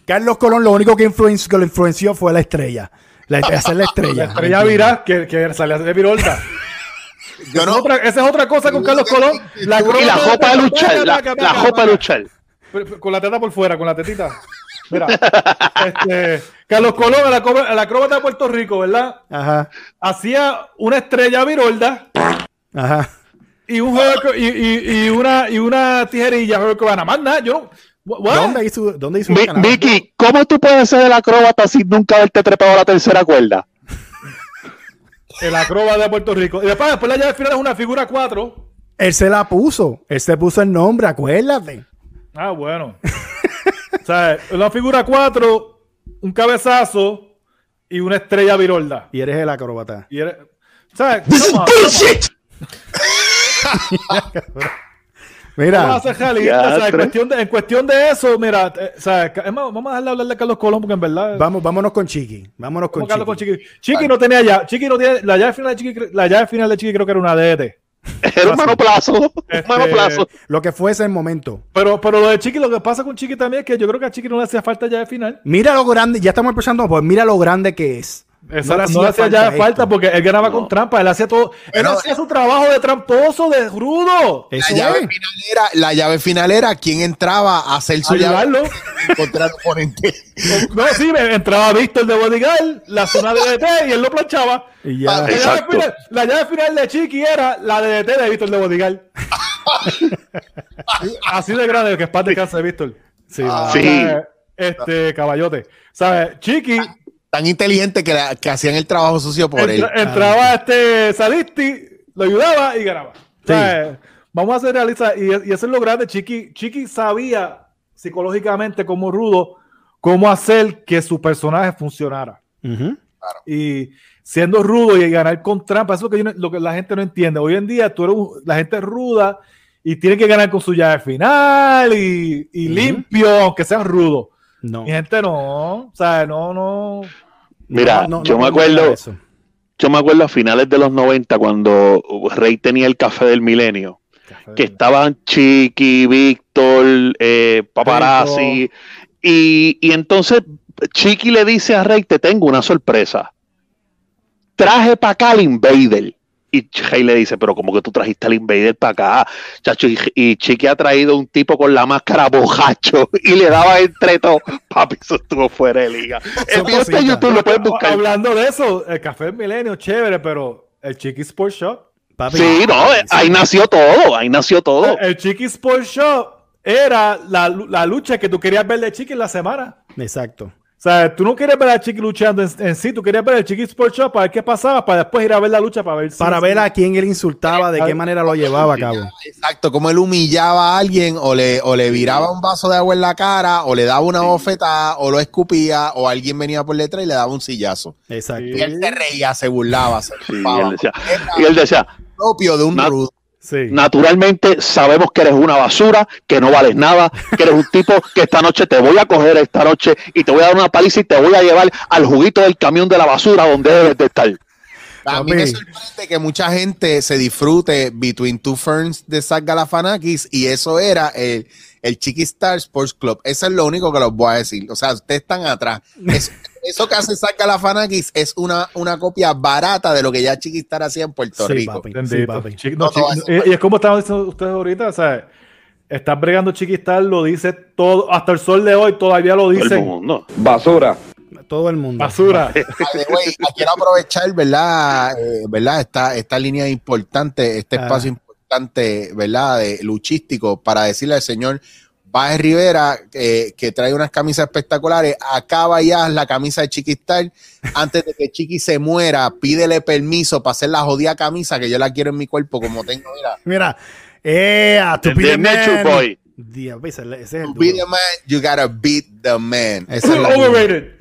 Carlos Colón lo único que, lo influenció fue la estrella. La, hacer la estrella. (laughs) La estrella virá que, que sale de Virolta. (laughs) Yo no, es otra, esa es otra cosa con Carlos Colón. Y la jopa de luchar. La, la jopa de luchar. Con la teta por fuera, con la tetita. Mira, este, Carlos Colón, el, acróbata de Puerto Rico, ¿verdad? Ajá, Hacía una estrella virolda ajá. y, un y, y, y una, y una tijerilla hurricane. Más nada, yo no. What? ¿Dónde hizo, dónde hizo Mi-? Mickey, ¿cómo tú puedes ser el acróbata sin nunca haberte trepado a la tercera cuerda? (laughs) El acróbata de Puerto Rico. Y después, después la llave final es una figura 4. Él se la puso. Él se puso el nombre, acuérdate. Ah, bueno. o sea, una figura 4, un cabezazo y una estrella virolda. Y eres el acróbata. Y eres, ¿sabes? Come on, Vamos (laughs) a Mira, hacer realista, o sea, en, cuestión de, en cuestión de eso, mira, eh, o sea, ca- es más, vamos a dejarle hablar de Carlos Colón porque en verdad. vamos, vámonos con Chiqui. Vámonos con Chiqui. con Chiqui. Chiqui no tenía ya, Chiqui no tiene, la llave final de Chiqui, la llave final de Chiqui creo que era una DT. (laughs) Era un monoplazo. Un Este- monoplazo. Lo que fue ese momento. Pero, pero lo de Chiqui, lo que pasa con Chiqui también es que yo creo que a Chiqui no le hacía falta llave final. Mira lo grande, ya estamos empezando, pues mira lo grande que es. Esa No no, hacía le hacía ya falta porque él ganaba con trampa. Él hacía todo. Él hacía su trabajo de tramposo, de rudo. La Eso llave, es. final era, la llave final era quién entraba a hacer su llave Ayudarlo. el oponente. (laughs) No, sí, me entraba Víctor de bodyguard, la zona de DT y él lo planchaba. Y ya. La llave, final, la llave final de Chiqui era la de DT de Víctor de bodyguard. (laughs) Así de grande, que es parte de casa de Víctor. Sí, Ah. Sí. Este caballote. ¿Sabes? Chiqui Tan inteligente que, la- que hacían el trabajo sucio por él. entra- entraba este Salisti, lo ayudaba y ganaba. Vamos a ser realistas. Y, y eso es lo grande. Chiqui, Chiqui sabía psicológicamente como rudo cómo hacer que su personaje funcionara. Y siendo rudo y ganar con trampa, eso es lo que, yo lo que la gente no entiende. Hoy en día tú eres un- la gente es ruda y tiene que ganar con su llave final y, limpio, aunque sean rudos. No. Mi gente no, o sea, no, no. Mira, No, no, yo no me acuerdo, yo me acuerdo a finales de los 90 cuando Rey tenía el café del milenio, que estaban Chiqui, Víctor, eh, Paparazzi, y, y entonces Chiqui le dice a Rey, te tengo una sorpresa. Traje para acá al Invader. Y Rey le dice, pero como que tú trajiste al Invader para acá, chacho, y, y Chiqui ha traído un tipo con la máscara bojacho (laughs) y le daba entre todo. (laughs) Papi, eso estuvo fuera de liga. El video está en. YouTube, lo puedes buscar. Hablando de eso, el café milenio, chévere, pero el Chiqui Sport Shop. Papi, Sí, no, ahí nació todo, ahí nació todo. El Chiqui Sport Shop era la, la lucha que tú querías ver de Chiqui en la semana. Exacto. O sea, tú no querías ver a Chiqui luchando en, en sí, tú querías ver el Chiqui Sport Shop para ver qué pasaba, para después ir a ver la lucha para ver si- Para ver a quién él insultaba, de qué manera lo llevaba a cabo. (laughs) Exacto, como él humillaba a alguien o le, o le viraba un vaso de agua en la cara o le daba una bofetada o lo escupía o alguien venía por detrás y le daba un sillazo. Exacto. Y él se reía, se burlaba, se Sí, y él decía, y él decía, propio de un rudo. Sí. naturalmente sabemos que eres una basura, que no vales nada, que eres un tipo que esta noche te voy a coger esta noche y te voy a dar una paliza y te voy a llevar al juguito del camión de la basura donde debes de estar. A mí me sorprende que mucha gente se disfrute Between Two Ferns de Zach Galafanakis y eso era el, el Chiqui Star Sports Club. Eso es lo único que los voy a decir. O sea, ustedes están atrás. Es- eso que hace Zach Galafanakis es una, una copia barata de lo que ya Chiqui Star hacía en Puerto Sí, Rico. papi. Bendito. Sí, papi. Chiqui- no, No, no, Chiqui- eso- y, y es como estaban diciendo ustedes ahorita, o sea, estás bregando Chiquistar, lo dice todo, hasta el sol de hoy todavía lo Todo el dicen. mundo. Basura. Todo el mundo. Basura. Way, (laughs) quiero aprovechar, ¿verdad? Eh, ¿verdad? Esta, esta línea importante, este Ah. espacio importante, ¿verdad? De luchístico para decirle al señor Baez Rivera eh, que trae unas camisas espectaculares. Acaba ya la camisa de Chiquistar. Antes de que Chiqui se muera, pídele permiso para hacer la jodida camisa que yo la quiero en mi cuerpo como tengo, mira. Mira. Eh, a tu Ese es el To be duro. the man, you gotta beat the man. Es Overrated.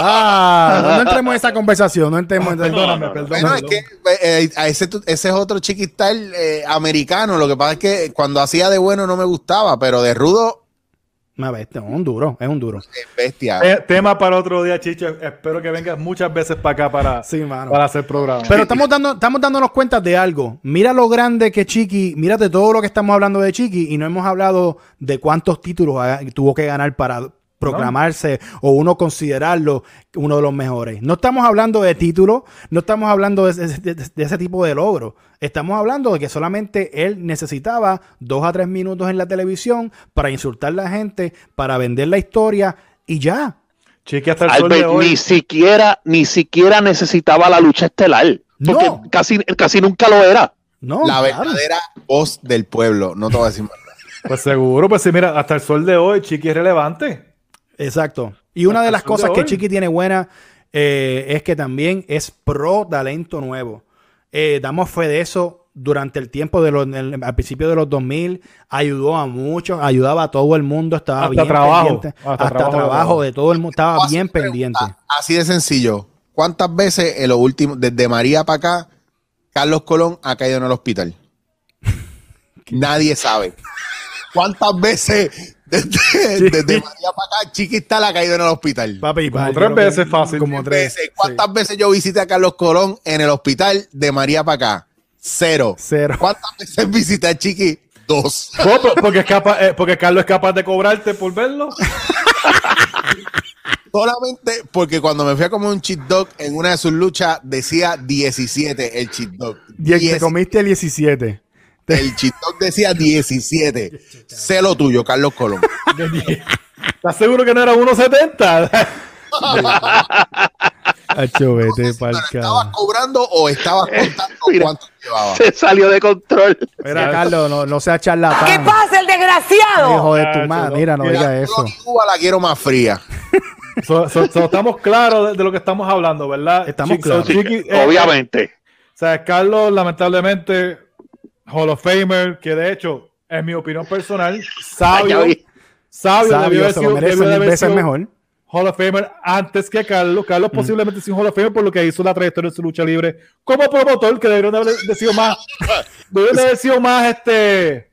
Ah, no, no (laughs) entremos en esa conversación. No entremos en Perdóname, no, no. perdóname. Bueno, es que eh, a ese, ese es otro chiquistar eh, americano. Lo que pasa es que cuando hacía de bueno no me gustaba, pero de rudo Una bestia, un duro, es un duro. es bestia. Eh, tema para otro día, Chicho. Espero que vengas muchas veces para acá para, Sí, mano. para hacer programa. Pero estamos, dando, estamos dándonos cuenta de algo. Mira lo grande que Chiqui, mírate todo lo que estamos hablando de Chiqui y no hemos hablado de cuántos títulos tuvo que ganar para proclamarse o uno considerarlo uno de los mejores. No estamos hablando de títulos, no estamos hablando de, ese- de- de ese tipo de logro. Estamos hablando de que solamente él necesitaba dos a tres minutos en la televisión para insultar a la gente, para vender la historia y ya. Chiqui hasta el sol de Albert hoy. ni siquiera, ni siquiera necesitaba la lucha estelar. Porque No. casi, casi nunca lo era. No, la claro. verdadera voz del pueblo. No te voy a decir más. Pues seguro, pues sí, mira, hasta el sol de hoy, Chiqui es relevante. Exacto. Y una de las cosas que. Chiqui tiene buena eh, es que también es pro talento nuevo. Eh, damos fe de eso durante el tiempo de los, el- al principio de los 2000. Ayudó a muchos, ayudaba a todo el mundo, estaba Hasta bien trabajo, pendiente. hasta Hasta, trabajo trabajo, de todo el mundo, estaba bien pendiente. pregunta Así de sencillo. ¿Cuántas veces en los últimos, desde María para acá, Carlos Colón ha caído en el hospital? (laughs) Nadie sabe. ¿Cuántas veces desde, desde María para acá, Chiquita la ha caído en el hospital? Papi, Como tres creo que- veces fácil. Como tres. veces. ¿Cuántas veces yo visité a Carlos Colón en el hospital de María para acá? Cero. Cero. ¿Cuántas veces visité a Chiqui? Dos. Oh, porque, es capaz, eh, porque Carlos es capaz de cobrarte por verlo. (laughs) Solamente porque cuando me fui a comer un cheat dog en una de sus luchas decía 17 el cheat dog. Die- te comiste el 17. El dog decía 17. Sé lo tuyo, Carlos Colón. ¿Estás seguro que no era 1.70? Hacho, (laughs) vete ¿Estabas cobrando o estabas contando Mira. cuánto llevaba? Se salió de control. Mira, Carlos, no, no seas charlatán. ¿Qué pasa, el desgraciado? Hijo de tu madre, no. mira, no Mira, diga Yo eso. uva la quiero más fría. So- so- so estamos claros de, de lo que estamos hablando, ¿verdad? Estamos claros. eh, Obviamente. O sea, Carlos, lamentablemente, Hall of Famer, que de hecho, en mi opinión personal, (laughs) sabio, sabio, debió Sabio, haber se lo merece debió de mil veces mejor. Hall of Famer antes que Carlos. Carlos posiblemente sin Hall of Famer por lo que hizo la trayectoria de su lucha libre como promotor, que deberían de haber sido más, (laughs) deberían de haber sido más este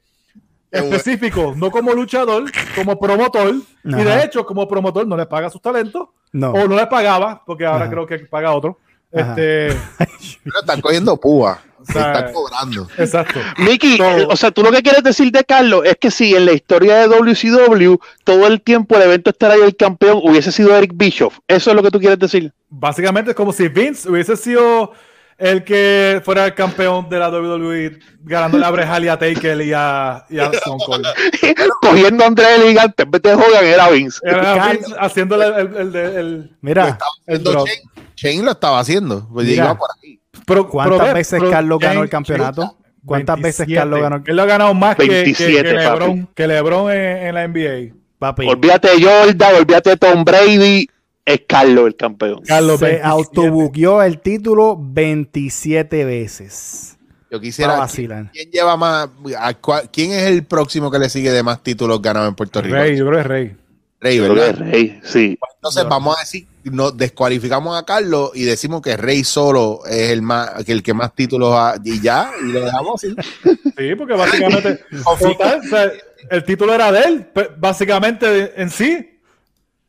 específico, no como luchador, como promotor. Y de hecho, como promotor no le paga sus talentos. No. O no le pagaba, porque ahora Ajá. creo que paga otro. Ajá. Este, (laughs) Pero están cogiendo púa. Se sea, están cobrando. exacto. Mickey, So- eh, o sea, tú lo que quieres decir de Carlos es que si en la historia de WCW todo el tiempo el evento estará ahí el campeón hubiese sido Eric Bischoff. Eso es lo que tú quieres decir. Básicamente es como si Vince hubiese sido el que fuera el campeón de la WWE ganándole a Bret Hart y a Taker y a, y a Stone Cold. (laughs) Cogiendo a André el Gigante en vez de Hogan era Vince. Era Vince haciéndole el, el, el, el- Mira, el Haciendo drop. Shane, Shane lo estaba haciendo. Pues Mira. iba por ahí. Pero- ¿cuántas pero veces pero Carlos ganó el campeonato? ¿Cuántas veces 27. Carlos ganó el Él lo ha ganado más que- que, 27, que, LeBron, papi. que LeBron en, en la NBA. papi? Olvídate de Jordan, olvídate de Tom Brady, es Carlos el campeón. Carlos Se 27. autobuqueó el título 27 veces. Yo quisiera. ¿Quién lleva más? a cua- ¿Quién es el próximo que le sigue de más títulos ganados en Puerto Rico? Rey, yo creo que es Rey. Rey, ¿verdad? es Rey, sí. Entonces vamos a decir, nos descualificamos a Carlos y decimos que Rey solo es el más, que el que más títulos ha, y ya, y lo dejamos así. (laughs) Sí, porque básicamente total, o sea, el título era de él, pe- básicamente en sí.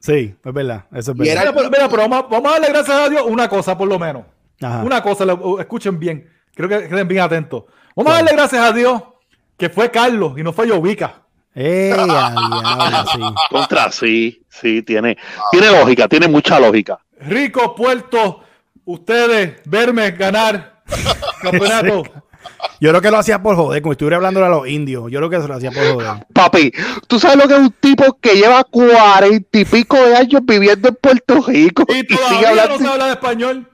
Sí, es verdad. Eso es Y era- verdad. Mira, pero, mira, pero vamos, a- vamos a darle gracias a Dios una cosa por lo menos. Ajá. Una cosa, le- uh, escuchen bien, creo que queden bien atentos. Vamos a darle gracias a Dios que fue Carlos y no fue Yovica. ¡Eh, sí! Contra, sí, sí, tiene, tiene lógica, tiene mucha lógica. Rico, Puerto, ustedes, verme ganar (laughs) campeonato. Yo creo que lo hacía por joder, como estuviera hablando a los indios. Yo creo que se lo hacía por joder. Papi, tú sabes lo que es un tipo que lleva cuarenta y pico de años viviendo en Puerto Rico Y y, sigue todavía no se habla de español.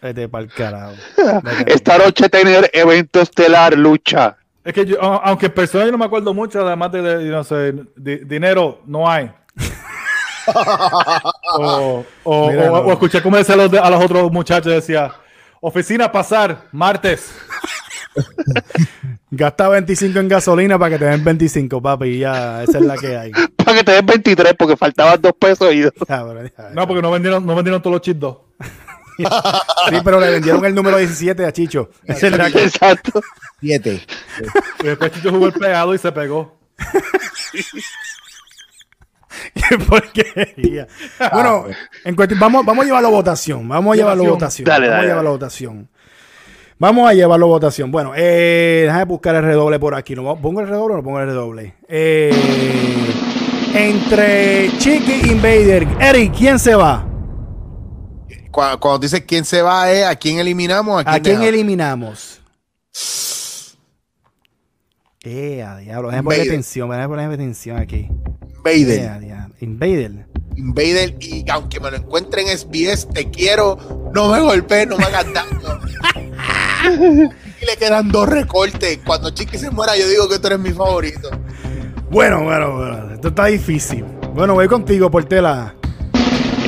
Vete pa'l carajo. (laughs) Esta noche tener evento estelar, lucha. Es que yo, aunque en persona yo no me acuerdo mucho, además de, de- no sé, di- dinero no hay. (laughs) o, o, Mira, o- no. o escuché cómo decía a los, de- a los otros muchachos, decía, oficina pasar, martes. (laughs) Gasta 25 en gasolina para que te den 25, papi. y Ya, esa es la que hay. (laughs) Para que te den 23 porque faltaban dos pesos y ya, No, porque no vendieron, no vendieron todos los chips dos. Sí, pero le vendieron el número 17 a Chicho. (laughs) Es que Exacto. Siete. Y después Chicho jugó el pegado y se pegó. (laughs) Qué porquería. Bueno, en cuestión- vamos, vamos a llevarlo a votación. Vamos a llevarlo a Votación. Dale, vamos dale, a llevarlo a votación. Vamos a llevarlo a votación. Bueno, eh, déjame buscar el redoble por aquí. ¿No ¿Pongo el redoble o no pongo el redoble? Eh, entre Chiqui Invader. Eric, ¿quién se va? Cuando, cuando dices quién se va, es a quién eliminamos, a quién, ¿A quién eliminamos? Eh, a diablo. Déjame ponerle Invader. atención. Déjame ponerle atención aquí. Invader. Eh. Invader. Invader, y aunque me lo encuentre en SBS, te quiero, no me golpees, no me hagas daño. (laughs) y le quedan dos recortes. Cuando Chiqui se muera, yo digo que tú eres mi favorito. Bueno, bueno, bueno. Esto está difícil. Bueno, voy contigo, Portela.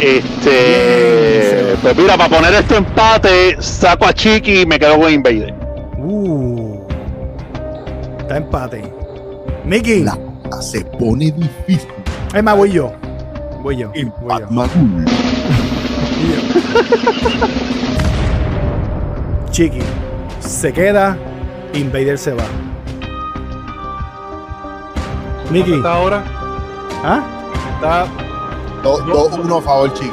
Este, pues mira, para poner este empate, saco a Chiqui y me quedo con Invader. Uh. Está empate. Mickey. La se pone difícil. Es más, voy yo. Voy yo. Voy yo. Chiqui. Se queda. Invader se va. Mickey. Hasta ahora ¿Ah? está 2-1 a favor, Chiqui.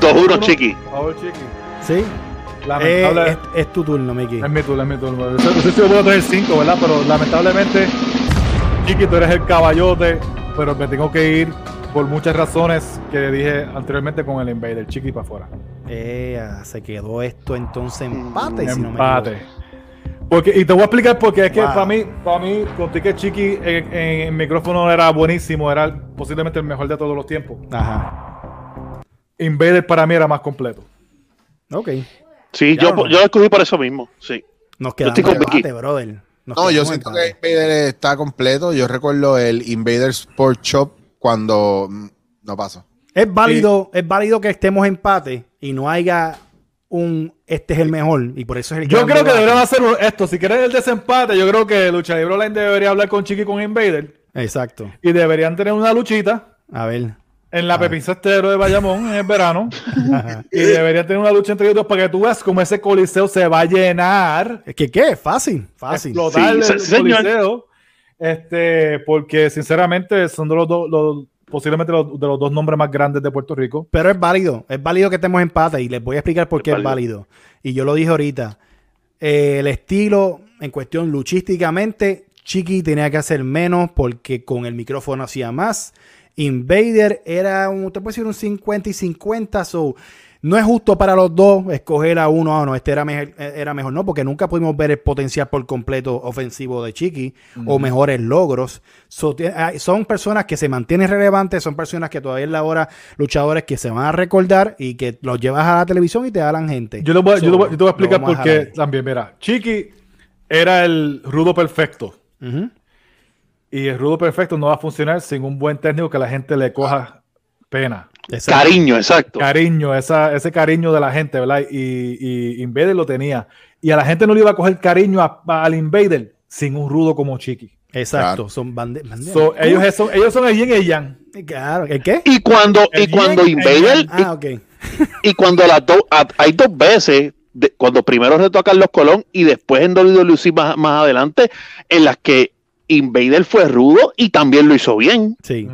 2-1 uno. Chiqui. Por favor, Chiqui. Sí. Eh, Lamentable. es, es tu turno, Mickey. Es mi turno, es mi turno. No sé, si yo puedo tener 5, ¿verdad? Pero lamentablemente, Chiqui, tú eres el caballote, pero me tengo que ir por muchas razones que dije anteriormente con el Invader, Chiqui para afuera. Eh, se quedó esto entonces empate, si no me Empate. equivoco. Porque, y te voy a explicar porque es que Wow. para mí, para mí, conté que Chiqui en, en micrófono era buenísimo, era posiblemente el mejor de todos los tiempos. Ajá. Invader para mí era más completo. Ok. Sí, Ya yo, no. yo lo escogí por eso mismo. Sí. Nos quedamos estoy con debate, Vicky. brother. Nos No, yo siento en que. Invader está completo. Yo recuerdo el Invader Sport Shop cuando mm, no pasó. Es válido, es válido que estemos empate y no haya un este es el mejor y por eso es el Yo creo que deberían hacer esto. Si quieren el desempate, yo creo que Lucha Libre Online debería hablar con Chiqui y con Invader. Exacto. Y deberían tener una luchita A ver. En la Ah. Pepín Cestero de Bayamón en el verano. (laughs) y deberían tener una lucha entre ellos dos para que tú veas cómo ese coliseo se va a llenar. Es que qué, fácil, fácil. explotar Sí, el señor. coliseo. Este, porque sinceramente son de los dos, los- posiblemente los, de los dos nombres más grandes de Puerto Rico. Pero es válido, es válido que estemos empate y les voy a explicar por qué es Es válido. Y yo lo dije ahorita. Eh, el estilo en cuestión luchísticamente, Chiqui tenía que hacer menos porque con el micrófono hacía más. Invader era un, te puedo decir un 50 y 50, so no es justo para los dos escoger a uno, ah, no, este era mejor, era mejor, no, porque nunca pudimos ver el potencial por completo ofensivo de Chiqui o mejores logros. So, hay- son personas que se mantienen relevantes, son personas que todavía en la hora, luchadores que se van a recordar y que los llevas a la televisión y te hablan gente. Yo, le voy, yo, So, le voy- yo te voy a explicar lo por qué también. Mira, Chiqui era el rudo perfecto. Y el rudo perfecto no va a funcionar sin un buen técnico que la gente le coja pena. Cariño, exacto. Cariño, esa, ese cariño de la gente, ¿verdad? Y, y Invader lo tenía. Y a la gente no le iba a coger cariño a- a- al Invader sin un rudo como Chiqui. Exacto, Claro. son bande- banderas. So, ellos, son, ellos son el yin y el yang. Claro, ¿el qué? Y cuando, y cuando Invader, Ah, ok. y, y cuando las dos, hay dos veces, de- cuando primero retó a Carlos Colón y después en WWE más, más adelante, en las que Invader fue rudo y también lo hizo bien. Sí,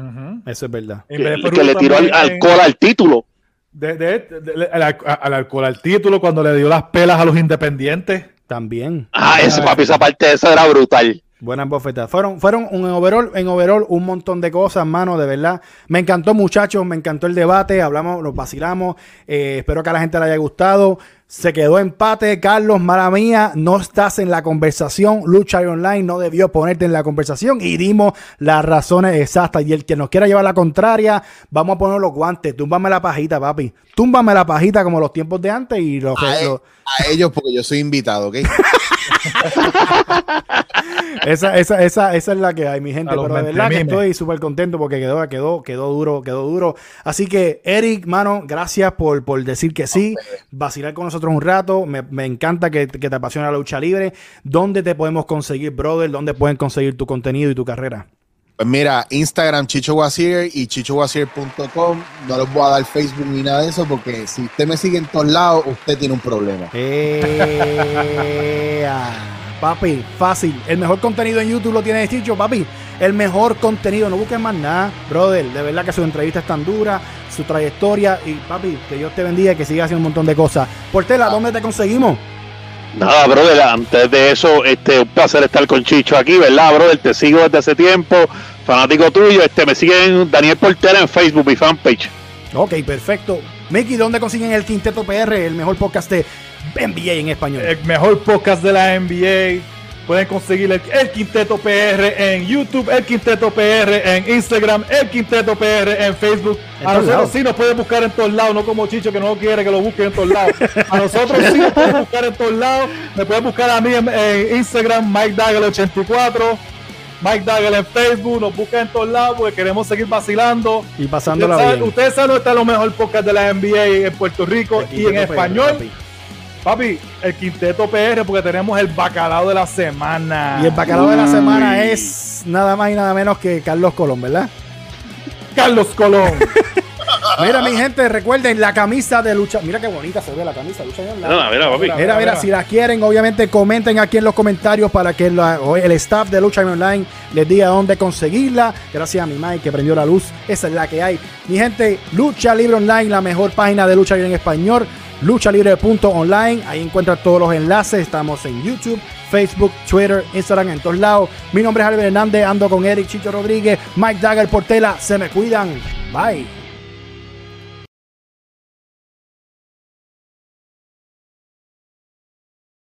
eso es verdad. Que, le tiró al- alcohol al título. de- de- de- de- al, al alcohol al título cuando le dio las pelas a los independientes. También. Ah, ese papi, esa parte de eso era brutal. Buenas bofetas. Fueron, fueron un overall, en overall un montón de cosas, mano, de verdad. Me encantó, muchachos, me encantó el debate, hablamos, nos vacilamos. Eh, espero que a la gente le haya gustado. Se quedó empate, Carlos, mala mía, no estás en la conversación. Lucha Online no debió ponerte en la conversación y dimos las razones exactas. Y el que nos quiera llevar la contraria, vamos a poner los guantes. Túmbame la pajita, papi. Túmbame la pajita como los tiempos de antes y los, A, e- los- a ellos porque yo soy invitado, ¿ok? (laughs) Esa, esa, esa, esa es la que hay, mi gente. Pero de verdad que estoy súper contento porque quedó, quedó, quedó duro, quedó duro. Así que, Eric, mano, gracias por, por decir que sí, vacilar con nosotros un rato. Me, me encanta que, que te apasiona la lucha libre. ¿Dónde te podemos conseguir, brother? ¿Dónde pueden conseguir tu contenido y tu carrera? Pues mira, Instagram Chicho Wasier y chichowasier.com. No les voy a dar Facebook ni nada de eso porque si usted me sigue en todos lados, usted tiene un problema. Eh, ah, papi, fácil. El mejor contenido en YouTube lo tiene Chicho, papi. El mejor contenido, no busques más nada, brother. De verdad que su entrevista es tan dura, su trayectoria. Y papi, que Dios te bendiga y que sigas haciendo un montón de cosas. Portela, ¿dónde te conseguimos? Nada, brother, antes de eso, este, un placer estar con Chicho aquí, ¿verdad, brother? Te sigo desde hace tiempo, fanático tuyo, este, me siguen Daniel Portera en Facebook, mi fanpage. Ok, perfecto. Mickey, ¿dónde consiguen el Quinteto PR, el mejor podcast de NBA en español? El mejor podcast de la NBA. Pueden conseguir el, el Quinteto PR en YouTube, el Quinteto PR en Instagram, el Quinteto PR en Facebook. En A nosotros lados. sí nos pueden buscar en todos lados, no como Chicho que no quiere que lo busquen en todos lados. A nosotros sí nos pueden buscar en todos lados. Me pueden buscar a mí en, en Instagram, Mike Dagger84. Mike Dagger en Facebook, nos buscan en todos lados porque queremos seguir vacilando. Y pasándola Ustedes saben, bien. ustedes saben dónde está lo mejor podcast de la NBA en Puerto Rico El y en español. Papi, el quinteto PR porque tenemos el bacalao de la semana. Y el bacalao de la semana es nada más y nada menos que Carlos Colón, ¿verdad? Carlos Colón. (laughs) Mira, mi gente, recuerden la camisa de lucha. Mira qué bonita se ve la camisa de lucha. Online. Mira, mira, papi. Mira, mira, si la quieren, obviamente comenten aquí en los comentarios para que la- el staff de Lucha Online les diga dónde conseguirla. Gracias a mi Mike que prendió la luz. Esa es la que hay. Mi gente, Lucha Libre Online, la mejor página de lucha libre en español. Luchalibre.online. Ahí encuentran todos los enlaces. Estamos en YouTube, Facebook, Twitter, Instagram, en todos lados. Mi nombre es Albert Hernández. Ando con Eric Chicho Rodríguez, Mike Dagger Portela. Se me cuidan. Bye.